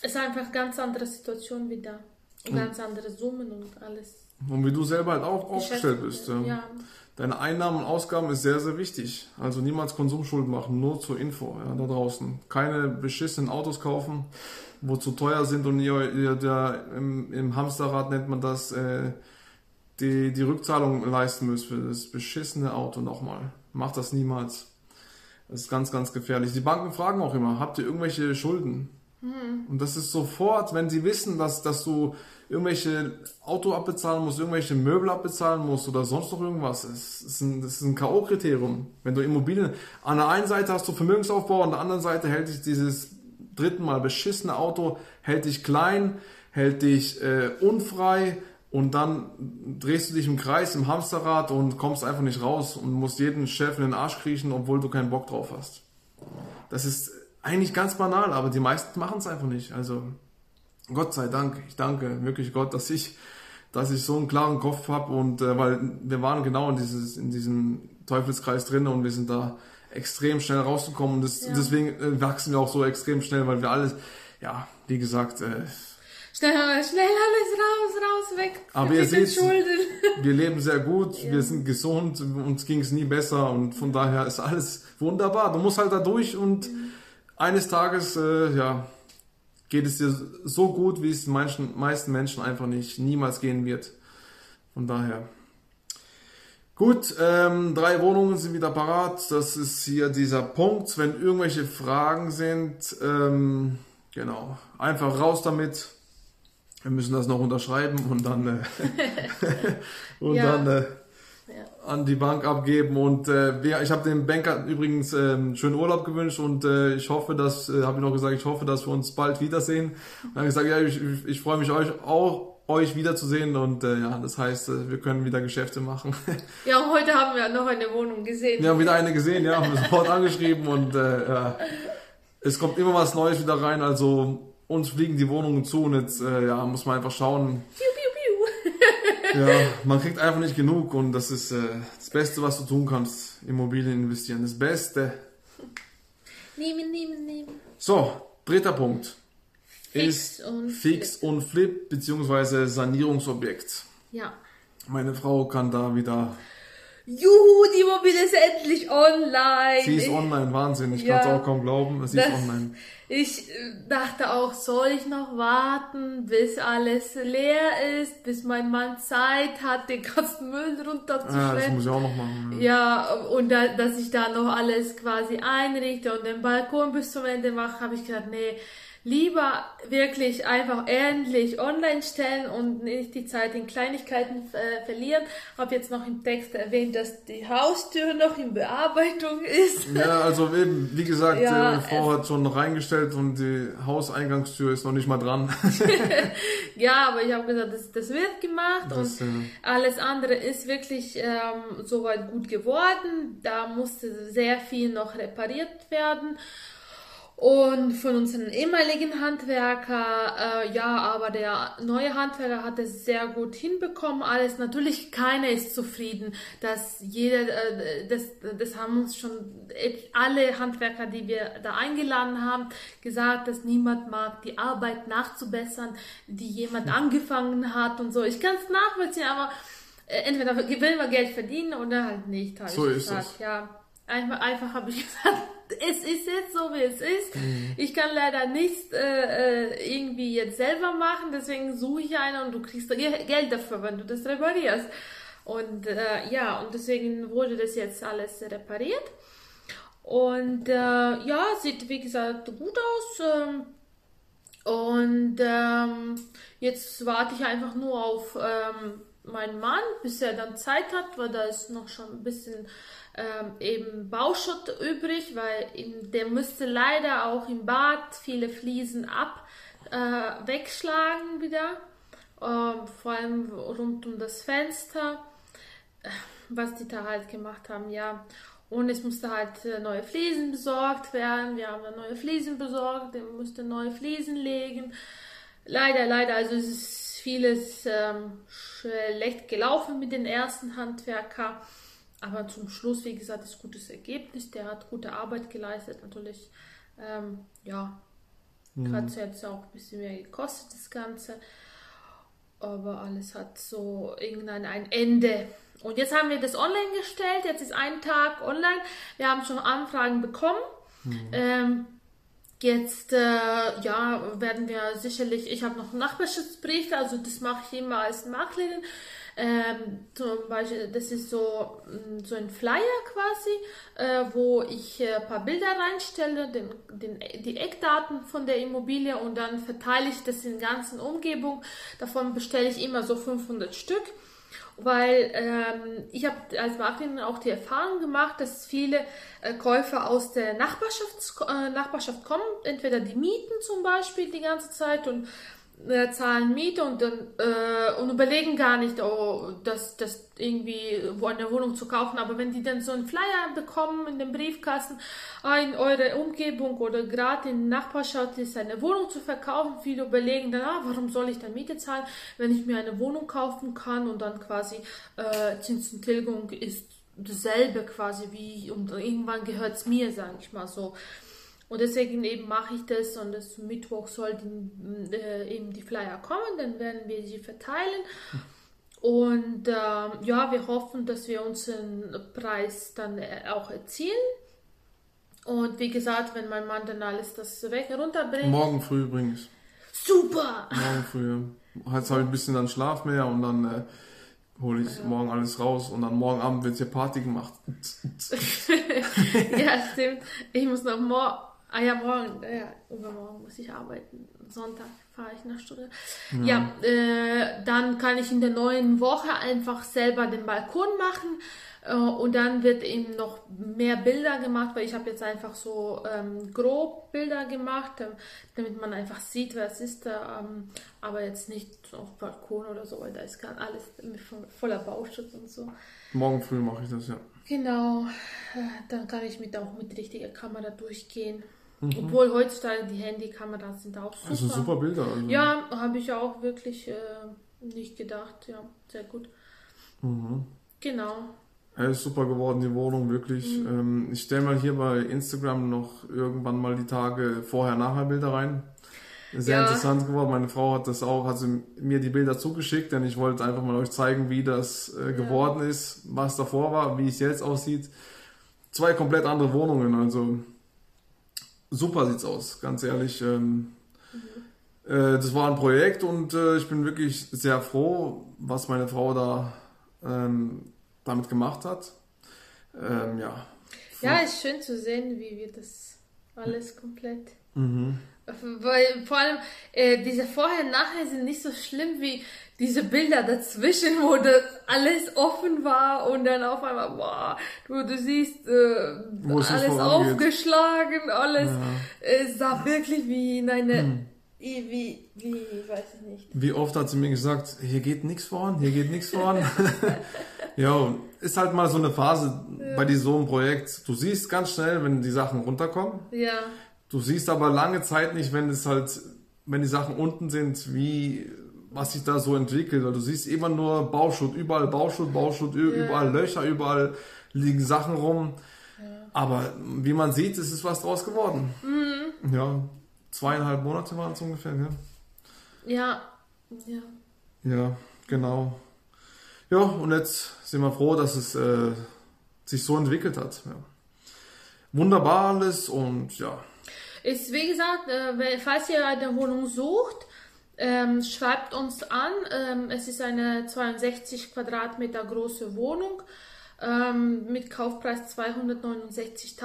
Es ist einfach eine ganz andere Situation wieder. Hm. Ganz andere Summen und alles. Und wie du selber halt auch aufgestellt bist. Ja deine Einnahmen und Ausgaben ist sehr, sehr wichtig. Also niemals Konsumschulden machen, nur zur Info ja, da draußen. Keine beschissenen Autos kaufen, wo zu teuer sind und ihr, ihr da im, im, Hamsterrad nennt man das, äh, die, die Rückzahlung leisten müsst für das beschissene Auto nochmal. Macht das niemals. Das ist ganz, ganz gefährlich. Die Banken fragen auch immer, habt ihr irgendwelche Schulden? Mhm. Und das ist sofort, wenn sie wissen, dass, dass du irgendwelche Auto abbezahlen musst, irgendwelche Möbel abbezahlen musst oder sonst noch irgendwas. Das ist ein, das ist ein K.O.-Kriterium. Wenn du Immobilien, an der einen Seite hast du Vermögensaufbau, an der anderen Seite hält dich dieses dritten Mal beschissene Auto, hält dich klein, hält dich äh, unfrei und dann drehst du dich im Kreis, im Hamsterrad und kommst einfach nicht raus und musst jeden Chef in den Arsch kriechen, obwohl du keinen Bock drauf hast. Das ist eigentlich ganz banal, aber die meisten machen es einfach nicht. Also Gott sei Dank, ich danke wirklich Gott, dass ich, dass ich so einen klaren Kopf habe und äh, weil wir waren genau in, dieses, in diesem Teufelskreis drin und wir sind da extrem schnell rausgekommen und das, ja. deswegen äh, wachsen wir auch so extrem schnell, weil wir alles, ja, wie gesagt, äh, Schnell, schnell alles raus, raus, weg. Aber ihr seht, wir leben sehr gut, ja. wir sind gesund, uns ging es nie besser und von daher ist alles wunderbar. Du musst halt da durch und mhm. eines Tages, äh, ja, geht es dir so gut, wie es den meisten, meisten Menschen einfach nicht niemals gehen wird. Von daher. Gut, ähm, drei Wohnungen sind wieder parat. Das ist hier dieser Punkt. Wenn irgendwelche Fragen sind, ähm, genau, einfach raus damit. Wir müssen das noch unterschreiben und dann, äh, und ja. dann äh, an die Bank abgeben. Und äh, ich habe dem Banker übrigens äh, schönen Urlaub gewünscht und äh, ich hoffe, dass, äh, habe ich noch gesagt, ich hoffe, dass wir uns bald wiedersehen. Und hat gesagt, ja, ich, ich freue mich euch auch euch wiederzusehen und äh, ja, das heißt, äh, wir können wieder Geschäfte machen. Ja, und heute haben wir noch eine Wohnung gesehen. Wir haben wieder eine gesehen, ja, haben wir sofort angeschrieben und äh, ja, es kommt immer was Neues wieder rein, also uns fliegen die Wohnungen zu und jetzt äh, ja, muss man einfach schauen. Piu, piu, ja, man kriegt einfach nicht genug und das ist äh, das Beste, was du tun kannst. Immobilien investieren. Das Beste. Nehmen, nehmen, nehmen. So, dritter Punkt. Fix ist und Fix Flip. und Flip beziehungsweise Sanierungsobjekt. Ja. Meine Frau kann da wieder Juhu, die Immobilie ist endlich online. Sie ist online, Wahnsinn. Ich ja, kann es auch kaum glauben, sie ist online. Ich äh, dachte auch, soll ich noch warten, bis alles leer ist, bis mein Mann Zeit hat, den ganzen Müll runterzuschleppen. Ja, das muss ich auch noch machen. Ja, und da, dass ich da noch alles quasi einrichte und den Balkon bis zum Ende mache, habe ich gedacht, nee, lieber wirklich einfach endlich online stellen und nicht die Zeit in Kleinigkeiten äh, verlieren. Habe jetzt noch im Text erwähnt, dass die Haustür noch in Bearbeitung ist. Ja, also eben, wie gesagt, ja, die Frau hat schon reingestellt und die Hauseingangstür ist noch nicht mal dran. ja, aber ich habe gesagt, das, das wird gemacht das, und ja. alles andere ist wirklich ähm, soweit gut geworden. Da musste sehr viel noch repariert werden. Und von unseren ehemaligen Handwerker, äh, ja, aber der neue Handwerker hat es sehr gut hinbekommen. Alles natürlich, keiner ist zufrieden. Dass jeder, äh, das, das haben uns schon alle Handwerker, die wir da eingeladen haben, gesagt, dass niemand mag, die Arbeit nachzubessern, die jemand angefangen hat und so. Ich kann es nachvollziehen, aber äh, entweder will man Geld verdienen oder halt nicht. So ist gesagt. es. Ja, einfach, einfach habe ich gesagt, es ist jetzt so, wie es ist. Mhm. Ich kann leider nichts äh, äh, irgendwie jetzt selber machen, deswegen suche ich einen und du kriegst Geld dafür, wenn du das reparierst. Und äh, ja, und deswegen wurde das jetzt alles repariert. Und äh, ja, sieht wie gesagt gut aus. Ähm, und ähm, jetzt warte ich einfach nur auf ähm, meinen Mann, bis er dann Zeit hat, weil da ist noch schon ein bisschen ähm, eben Bauschutt übrig, weil in, der müsste leider auch im Bad viele Fliesen ab äh, wegschlagen wieder, ähm, vor allem rund um das Fenster, äh, was die da halt gemacht haben, ja. Und es musste halt äh, neue Fliesen besorgt werden. Wir haben neue Fliesen besorgt, der musste neue Fliesen legen. Leider, leider, also es ist vieles ähm, schlecht gelaufen mit den ersten Handwerker. Aber zum Schluss, wie gesagt, ist gutes Ergebnis. Der hat gute Arbeit geleistet. Natürlich, ähm, ja, mhm. hat es jetzt auch ein bisschen mehr gekostet, das Ganze. Aber alles hat so irgendein ein Ende. Und jetzt haben wir das online gestellt. Jetzt ist ein Tag online. Wir haben schon Anfragen bekommen. Mhm. Ähm, jetzt äh, ja, werden wir sicherlich, ich habe noch Nachbarschaftsbriefe, also das mache ich immer als Maklerin. Ähm, zum Beispiel, das ist so, mm, so ein Flyer quasi, äh, wo ich äh, ein paar Bilder reinstelle, den, den, die Eckdaten von der Immobilie und dann verteile ich das in der ganzen Umgebung. Davon bestelle ich immer so 500 Stück weil ähm, ich habe als Maklerin auch die Erfahrung gemacht, dass viele äh, Käufer aus der Nachbarschaft, äh, Nachbarschaft kommen, entweder die mieten zum Beispiel die ganze Zeit und äh, zahlen Miete und dann äh, und überlegen gar nicht, oh, das, das irgendwie wo eine Wohnung zu kaufen. Aber wenn die dann so einen Flyer bekommen in dem Briefkasten, in eurer Umgebung oder gerade in Nachbarschaft ist eine Wohnung zu verkaufen, viele überlegen dann, ah, warum soll ich dann Miete zahlen, wenn ich mir eine Wohnung kaufen kann und dann quasi äh, Zinsenttilgung ist dasselbe quasi wie und irgendwann gehört es mir, sage ich mal so. Und deswegen eben mache ich das und das Mittwoch sollten äh, eben die Flyer kommen, dann werden wir sie verteilen. Und äh, ja, wir hoffen, dass wir unseren Preis dann äh, auch erzielen. Und wie gesagt, wenn mein Mann dann alles das weg runterbringt. Morgen früh übrigens. Super! Morgen früh. Jetzt habe ich ein bisschen dann Schlaf mehr und dann äh, hole ich ja. morgen alles raus und dann morgen Abend wird hier Party gemacht. ja, stimmt. Ich muss noch morgen Ah ja, morgen, ja, übermorgen muss ich arbeiten. Sonntag fahre ich nach Stuttgart. Ja, ja äh, dann kann ich in der neuen Woche einfach selber den Balkon machen äh, und dann wird eben noch mehr Bilder gemacht, weil ich habe jetzt einfach so ähm, grob Bilder gemacht, äh, damit man einfach sieht, wer es ist. Ähm, aber jetzt nicht auf Balkon oder so, weil da ist gerade alles voller Bauschutz und so. Morgen früh mache ich das, ja. Genau, äh, dann kann ich mit auch mit richtiger Kamera durchgehen. Mhm. Obwohl heutzutage die Handykameras sind auch super. Also super Bilder. Also. Ja, habe ich auch wirklich äh, nicht gedacht. Ja, sehr gut. Mhm. Genau. Er ist super geworden, die Wohnung, wirklich. Mhm. Ähm, ich stelle mal hier bei Instagram noch irgendwann mal die Tage vorher-nachher Bilder rein. Sehr ja. interessant geworden. Meine Frau hat das auch, hat mir die Bilder zugeschickt, denn ich wollte einfach mal euch zeigen, wie das äh, geworden ja. ist, was davor war, wie es jetzt aussieht. Zwei komplett andere Wohnungen, also super sieht's aus, ganz ehrlich. Ähm, mhm. äh, das war ein Projekt und äh, ich bin wirklich sehr froh, was meine Frau da ähm, damit gemacht hat. Ähm, ja. Ja, ist schön zu sehen, wie wir das alles komplett. Mhm. Weil vor allem äh, diese Vorher-Nachher sind nicht so schlimm wie diese Bilder dazwischen, wo das alles offen war und dann auf einmal, boah, du, du siehst äh, alles aufgeschlagen, alles ja. äh, sah wirklich wie in eine, hm. wie, wie, weiß ich nicht. Wie oft hat sie mir gesagt, hier geht nichts voran, hier geht nichts voran. ja, ist halt mal so eine Phase ja. bei diesem so einem Projekt. Du siehst ganz schnell, wenn die Sachen runterkommen. Ja. Du siehst aber lange Zeit nicht, wenn es halt, wenn die Sachen unten sind, wie was sich da so entwickelt. Weil du siehst immer nur Bauschutt, überall Bauschutt, Bauschutt, überall Löcher, überall liegen Sachen rum. Aber wie man sieht, ist es was draus geworden. Mhm. Ja, zweieinhalb Monate waren es ungefähr, ja? Ja, ja. Ja, genau. Ja, und jetzt sind wir froh, dass es äh, sich so entwickelt hat. Ja. Wunderbar alles und ja. Ist wie gesagt, äh, falls ihr eine Wohnung sucht, ähm, schreibt uns an. Ähm, es ist eine 62 Quadratmeter große Wohnung. Ähm, mit Kaufpreis 269.000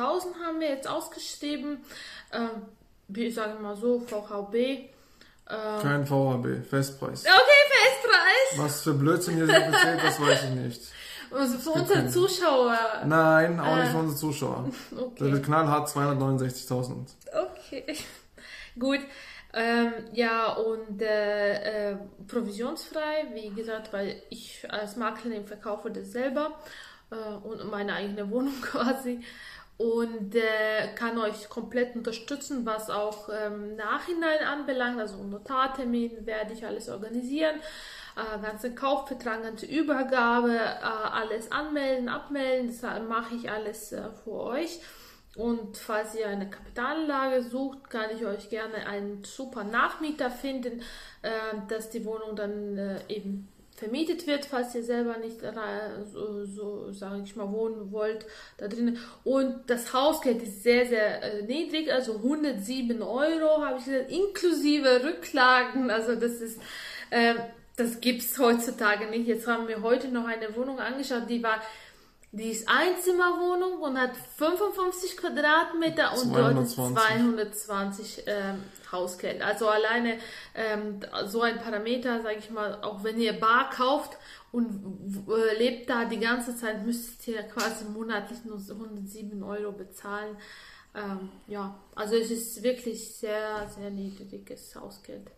haben wir jetzt ausgeschrieben. Ähm, wie sage mal so, VHB. Ähm, Kein VHB, Festpreis. Okay, Festpreis. Was für Blödsinn ihr so erzählt, das weiß ich nicht. Also für unsere Zuschauer. Nein, auch nicht Äh. für unsere Zuschauer. Okay. Der knallhart 269.000. Okay, gut. Ähm, ja, und äh, äh, provisionsfrei, wie gesagt, weil ich als Maklerin verkaufe das selber äh, und meine eigene Wohnung quasi. Und äh, kann euch komplett unterstützen, was auch ähm, Nachhinein anbelangt, also Notartermin werde ich alles organisieren, äh, ganze Kaufvertrag, ganze Übergabe, äh, alles anmelden, abmelden, das mache ich alles für euch. Und falls ihr eine Kapitalanlage sucht, kann ich euch gerne einen super Nachmieter finden, äh, dass die Wohnung dann äh, eben vermietet wird, falls ihr selber nicht so, so sage ich mal, wohnen wollt da drinnen. Und das Hausgeld ist sehr, sehr äh, niedrig, also 107 Euro habe ich gesagt, inklusive Rücklagen. Also das ist, äh, das gibt's heutzutage nicht. Jetzt haben wir heute noch eine Wohnung angeschaut, die war die ist Einzimmerwohnung und hat 55 Quadratmeter und dort ist 220. 220 ähm, Hausgeld. Also alleine ähm, so ein Parameter, sage ich mal, auch wenn ihr bar kauft und äh, lebt da die ganze Zeit, müsstet ihr quasi monatlich nur so 107 Euro bezahlen. Ähm, ja, also es ist wirklich sehr, sehr niedriges Hausgeld.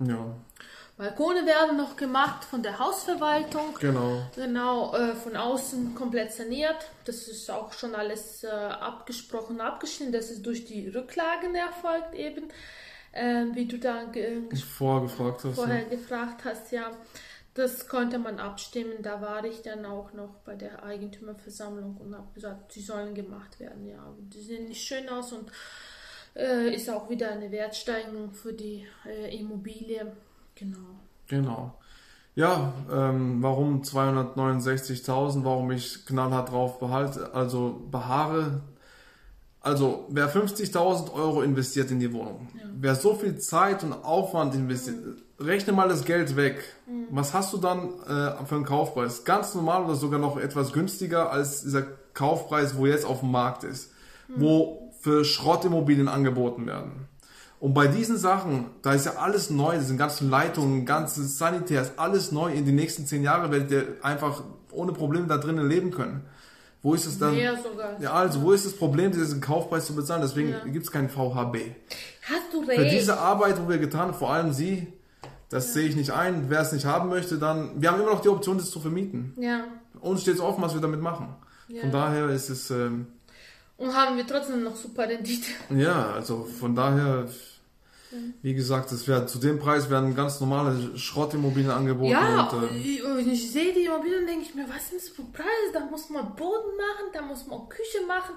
Ja, Balkone werden noch gemacht von der Hausverwaltung. genau. Genau, äh, von außen komplett saniert. Das ist auch schon alles äh, abgesprochen, abgeschnitten. Das ist durch die Rücklagen erfolgt eben, äh, wie du da Vorgefragt hast. vorher Ja. gefragt hast, ja. Das konnte man abstimmen. Da war ich dann auch noch bei der Eigentümerversammlung und habe gesagt, sie sollen gemacht werden. Ja, die sehen nicht schön aus und äh, ist auch wieder eine Wertsteigerung für die äh, Immobilie. Genau. Genau. Ja, ähm, warum 269.000? Warum ich knallhart drauf behalte, also beharre? Also, wer 50.000 Euro investiert in die Wohnung, wer so viel Zeit und Aufwand investiert, rechne mal das Geld weg. Was hast du dann äh, für einen Kaufpreis? Ganz normal oder sogar noch etwas günstiger als dieser Kaufpreis, wo jetzt auf dem Markt ist, wo für Schrottimmobilien angeboten werden. Und bei diesen Sachen, da ist ja alles neu, diese ganzen Leitungen, ganzes Sanitär, ist alles neu. In die nächsten zehn Jahre werdet ihr einfach ohne Probleme da drinnen leben können. Wo ist es dann? Mehr sogar. Ja, also wo ist das Problem, diesen Kaufpreis zu bezahlen? Deswegen Ja. gibt es keinen VHB. Hast du Für recht. diese Arbeit, wo wir getan haben, vor allem Sie, das sehe ich nicht ein. Wer es nicht haben möchte, dann, wir haben immer noch die Option, das zu vermieten. Ja. Uns steht es offen, was wir damit machen. Ja. Von daher ist es, ähm, Und haben wir trotzdem noch super Rendite. Ja, also von daher, wie gesagt, es wird, zu dem Preis werden ganz normale Schrottimmobilien angeboten. Ja, und, äh, ich, ich, sehe die Immobilien denke ich mir, was sind das für Preise? Da muss man Boden machen, da muss man Küche machen,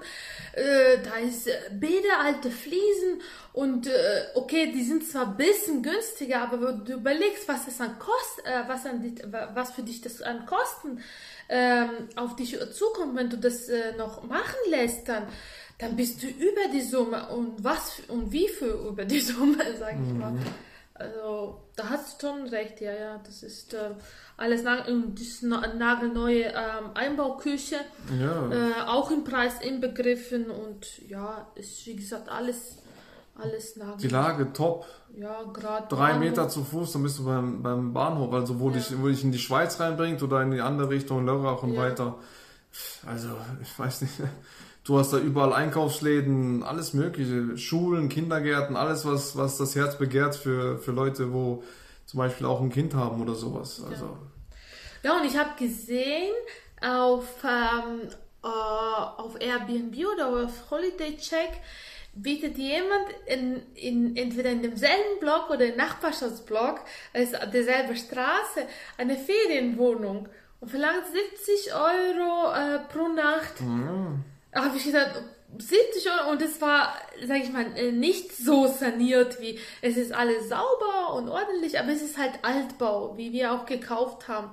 äh, da ist äh, Bäder, alte Fliesen und äh, okay, die sind zwar ein bisschen günstiger, aber wenn du überlegst, was es an Kost, äh, was, an die, was für dich das an Kosten ähm, auf dich zukommt, wenn du das äh, noch machen lässt, dann dann bist du über die Summe und was und wie viel über die Summe, sag ich mal. Also, da hast du schon recht, ja, ja. Das ist äh, alles und das nagelneue ähm, Einbauküche, ja, äh, auch im Preis inbegriffen und ja, ist wie gesagt alles, alles die nagel. Lage top. Ja, gerade. Drei Meter zu Fuß, dann bist du beim, beim Bahnhof, also wo, Ja. dich, wo dich in die Schweiz reinbringt oder in die andere Richtung, Lörrach und Ja. weiter. Also, ich weiß nicht. Du hast da überall Einkaufsläden, alles mögliche, Schulen, Kindergärten, alles, was, was das Herz begehrt für, für Leute, wo zum Beispiel auch ein Kind haben oder sowas. Also, Ja, und ich habe gesehen auf, ähm, äh, auf Airbnb oder auf Holiday Check bietet jemand in, in, entweder in demselben Block oder im Nachbarschaftsblock, also derselbe Straße, eine Ferienwohnung und verlangt 70 Euro äh, pro Nacht. Da habe ich gesagt, 70 Euro und es war, sag ich mal, äh, nicht so saniert wie, es ist alles sauber und ordentlich, aber es ist halt Altbau, wie wir auch gekauft haben.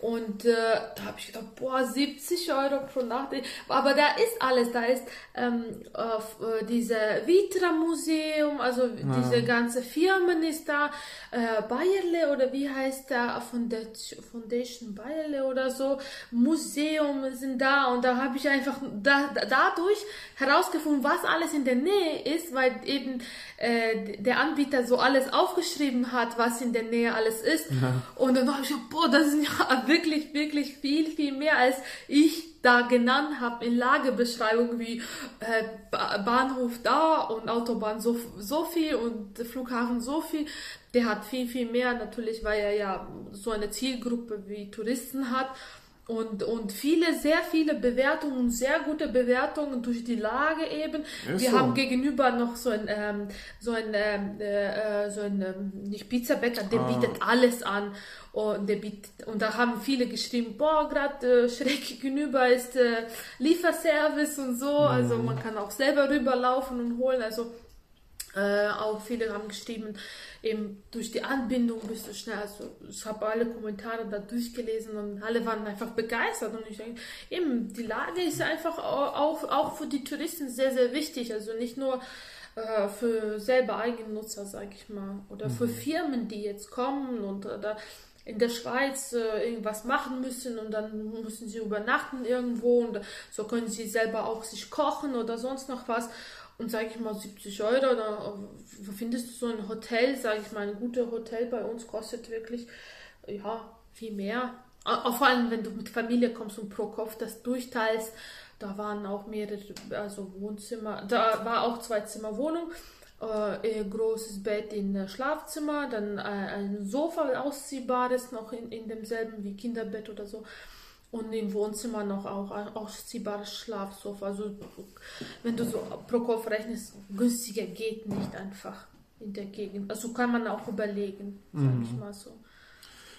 Und äh, da habe ich gedacht, boah, 70 Euro pro Nacht. Aber da ist alles. Da ist ähm, äh, diese Vitra Museum, also ja. diese ganze Firmen ist da. Äh, Bayerle oder wie heißt der? Foundation Bayerle oder so. Museum sind da. Und da habe ich einfach da, dadurch herausgefunden, was alles in der Nähe ist, weil eben äh, der Anbieter so alles aufgeschrieben hat, was in der Nähe alles ist. Ja. Und dann habe ich gedacht, boah, das ist ja wirklich, wirklich viel, viel mehr, als ich da genannt habe in Lagebeschreibung wie äh, Bahnhof da und Autobahn so, so viel und Flughafen so viel. Der hat viel, viel mehr natürlich, weil er ja so eine Zielgruppe wie Touristen hat und, und viele, sehr viele Bewertungen, sehr gute Bewertungen durch die Lage eben. Ist Wir so. haben gegenüber noch so ein, ähm, so ein, ähm, äh, so ein ähm, nicht Pizzabäcker, der ah. bietet alles an. Und, und da haben viele geschrieben, boah, gerade äh, schräg gegenüber ist äh, Lieferservice und so. Mhm. Also man kann auch selber rüberlaufen und holen. Also äh, auch viele haben geschrieben, eben durch die Anbindung bist du schnell. Also ich habe alle Kommentare da durchgelesen und alle waren einfach begeistert. Und ich denke, eben, die Lage ist einfach auch, auch für die Touristen sehr, sehr wichtig. Also nicht nur äh, für selber Eigennutzer, sage ich mal, oder mhm. für Firmen, die jetzt kommen und oder in der Schweiz äh, irgendwas machen müssen und dann müssen sie übernachten irgendwo und so können sie selber auch sich kochen oder sonst noch was. Und sage ich mal 70 Euro, da findest du so ein Hotel, sage ich mal, ein gutes Hotel bei uns kostet wirklich, ja, viel mehr. Vor allem, wenn du mit Familie kommst und pro Kopf das durchteilst, da waren auch mehrere, also Wohnzimmer, da war auch zwei Zimmer Wohnung, äh, großes Bett in Schlafzimmer, dann äh, ein Sofa ausziehbares noch in, in demselben wie Kinderbett oder so. Und im Wohnzimmer noch auch ein ausziehbares Schlafsofa. Also wenn du so pro Kopf rechnest, günstiger geht nicht einfach in der Gegend. Also kann man auch überlegen, sag mhm. ich mal so.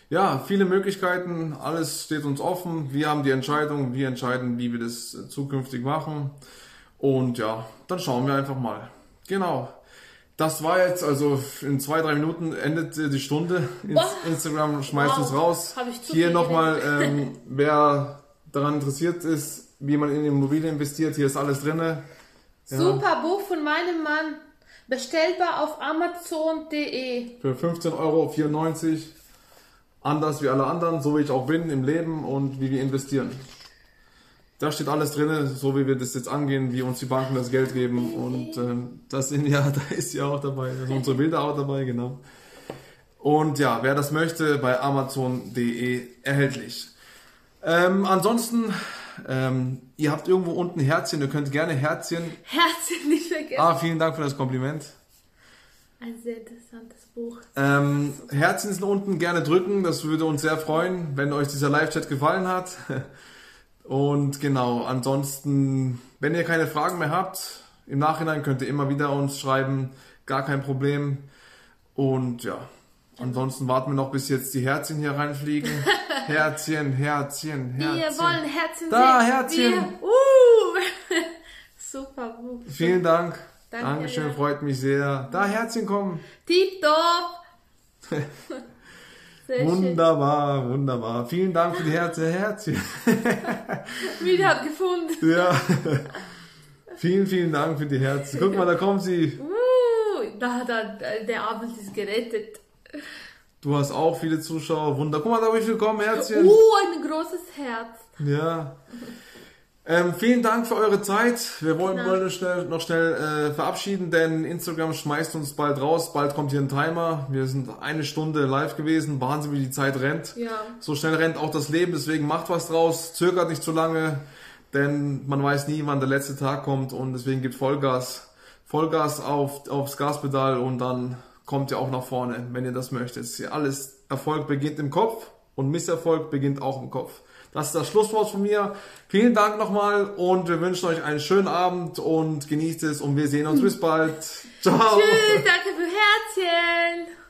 Ja, viele Möglichkeiten, alles steht uns offen. Wir haben die Entscheidung, wir entscheiden, wie wir das zukünftig machen. Und ja, dann schauen wir einfach mal. Genau. Das war jetzt, also in zwei, drei Minuten endet die Stunde. Instagram schmeißt wow. uns raus. Hier nochmal, ähm, wer daran interessiert ist, wie man in Immobilien investiert, hier ist alles drin. Ja. Super Buch von meinem Mann. Bestellbar auf amazon.de. Für 15,94 Euro. Anders wie alle anderen, so wie ich auch bin im Leben und wie wir investieren. Da steht alles drin, so wie wir das jetzt angehen, wie uns die Banken das Geld geben. Und äh, das sind ja, da ist ja auch dabei, da sind unsere Bilder auch dabei, genau. Und ja, wer das möchte, bei amazon.de erhältlich. Ähm, ansonsten, ähm, ihr habt irgendwo unten Herzchen, ihr könnt gerne Herzchen. Herzchen nicht vergessen. Ah, vielen Dank für das Kompliment. Ein sehr interessantes Buch. Ähm, Herzchen sind unten gerne drücken, das würde uns sehr freuen, wenn euch dieser Live-Chat gefallen hat. Und genau, ansonsten, wenn ihr keine Fragen mehr habt, im Nachhinein könnt ihr immer wieder uns schreiben, gar kein Problem. Und ja, ansonsten warten wir noch, bis jetzt die Herzchen hier reinfliegen. Herzchen, Herzchen, Herzchen. Wir wollen Herzchen Da, sehen. Herzchen. Wir, uh. Super. Vielen Dank. Danke, Dankeschön, ja. freut mich sehr. Da, Herzchen kommen. Tipptopp. Sehr wunderbar, schön. wunderbar. Vielen Dank für die Herze, Herzchen. Wieder gefunden. Ja. vielen, vielen Dank für die Herzen. Guck mal, da kommen sie. Uh, da, da, der Abend ist gerettet. Du hast auch viele Zuschauer. Wunder. Guck mal, da wie viel kommen, Herzchen. Uh, ein großes Herz. Ja. Ähm, vielen Dank für eure Zeit. Wir wollen, genau. wollen schnell, noch schnell äh, verabschieden, denn Instagram schmeißt uns bald raus. Bald kommt hier ein Timer. Wir sind eine Stunde live gewesen. Wahnsinn, wie die Zeit rennt. Ja. So schnell rennt auch das Leben. Deswegen macht was draus. Zögert nicht zu lange, denn man weiß nie, wann der letzte Tag kommt. Und deswegen gibt Vollgas. Vollgas auf, aufs Gaspedal und dann kommt ihr auch nach vorne, wenn ihr das möchtet. Alles Erfolg beginnt im Kopf und Misserfolg beginnt auch im Kopf. Das ist das Schlusswort von mir. Vielen Dank nochmal und wir wünschen euch einen schönen Abend und genießt es und wir sehen uns bis bald. Ciao. Tschüss, danke für Herzchen.